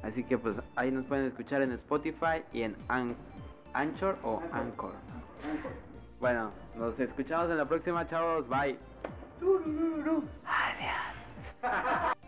[SPEAKER 1] Así que pues ahí nos pueden escuchar en Spotify y en An- Anchor o Anchor. Bueno, nos escuchamos en la próxima, chavos. Bye.
[SPEAKER 3] adiós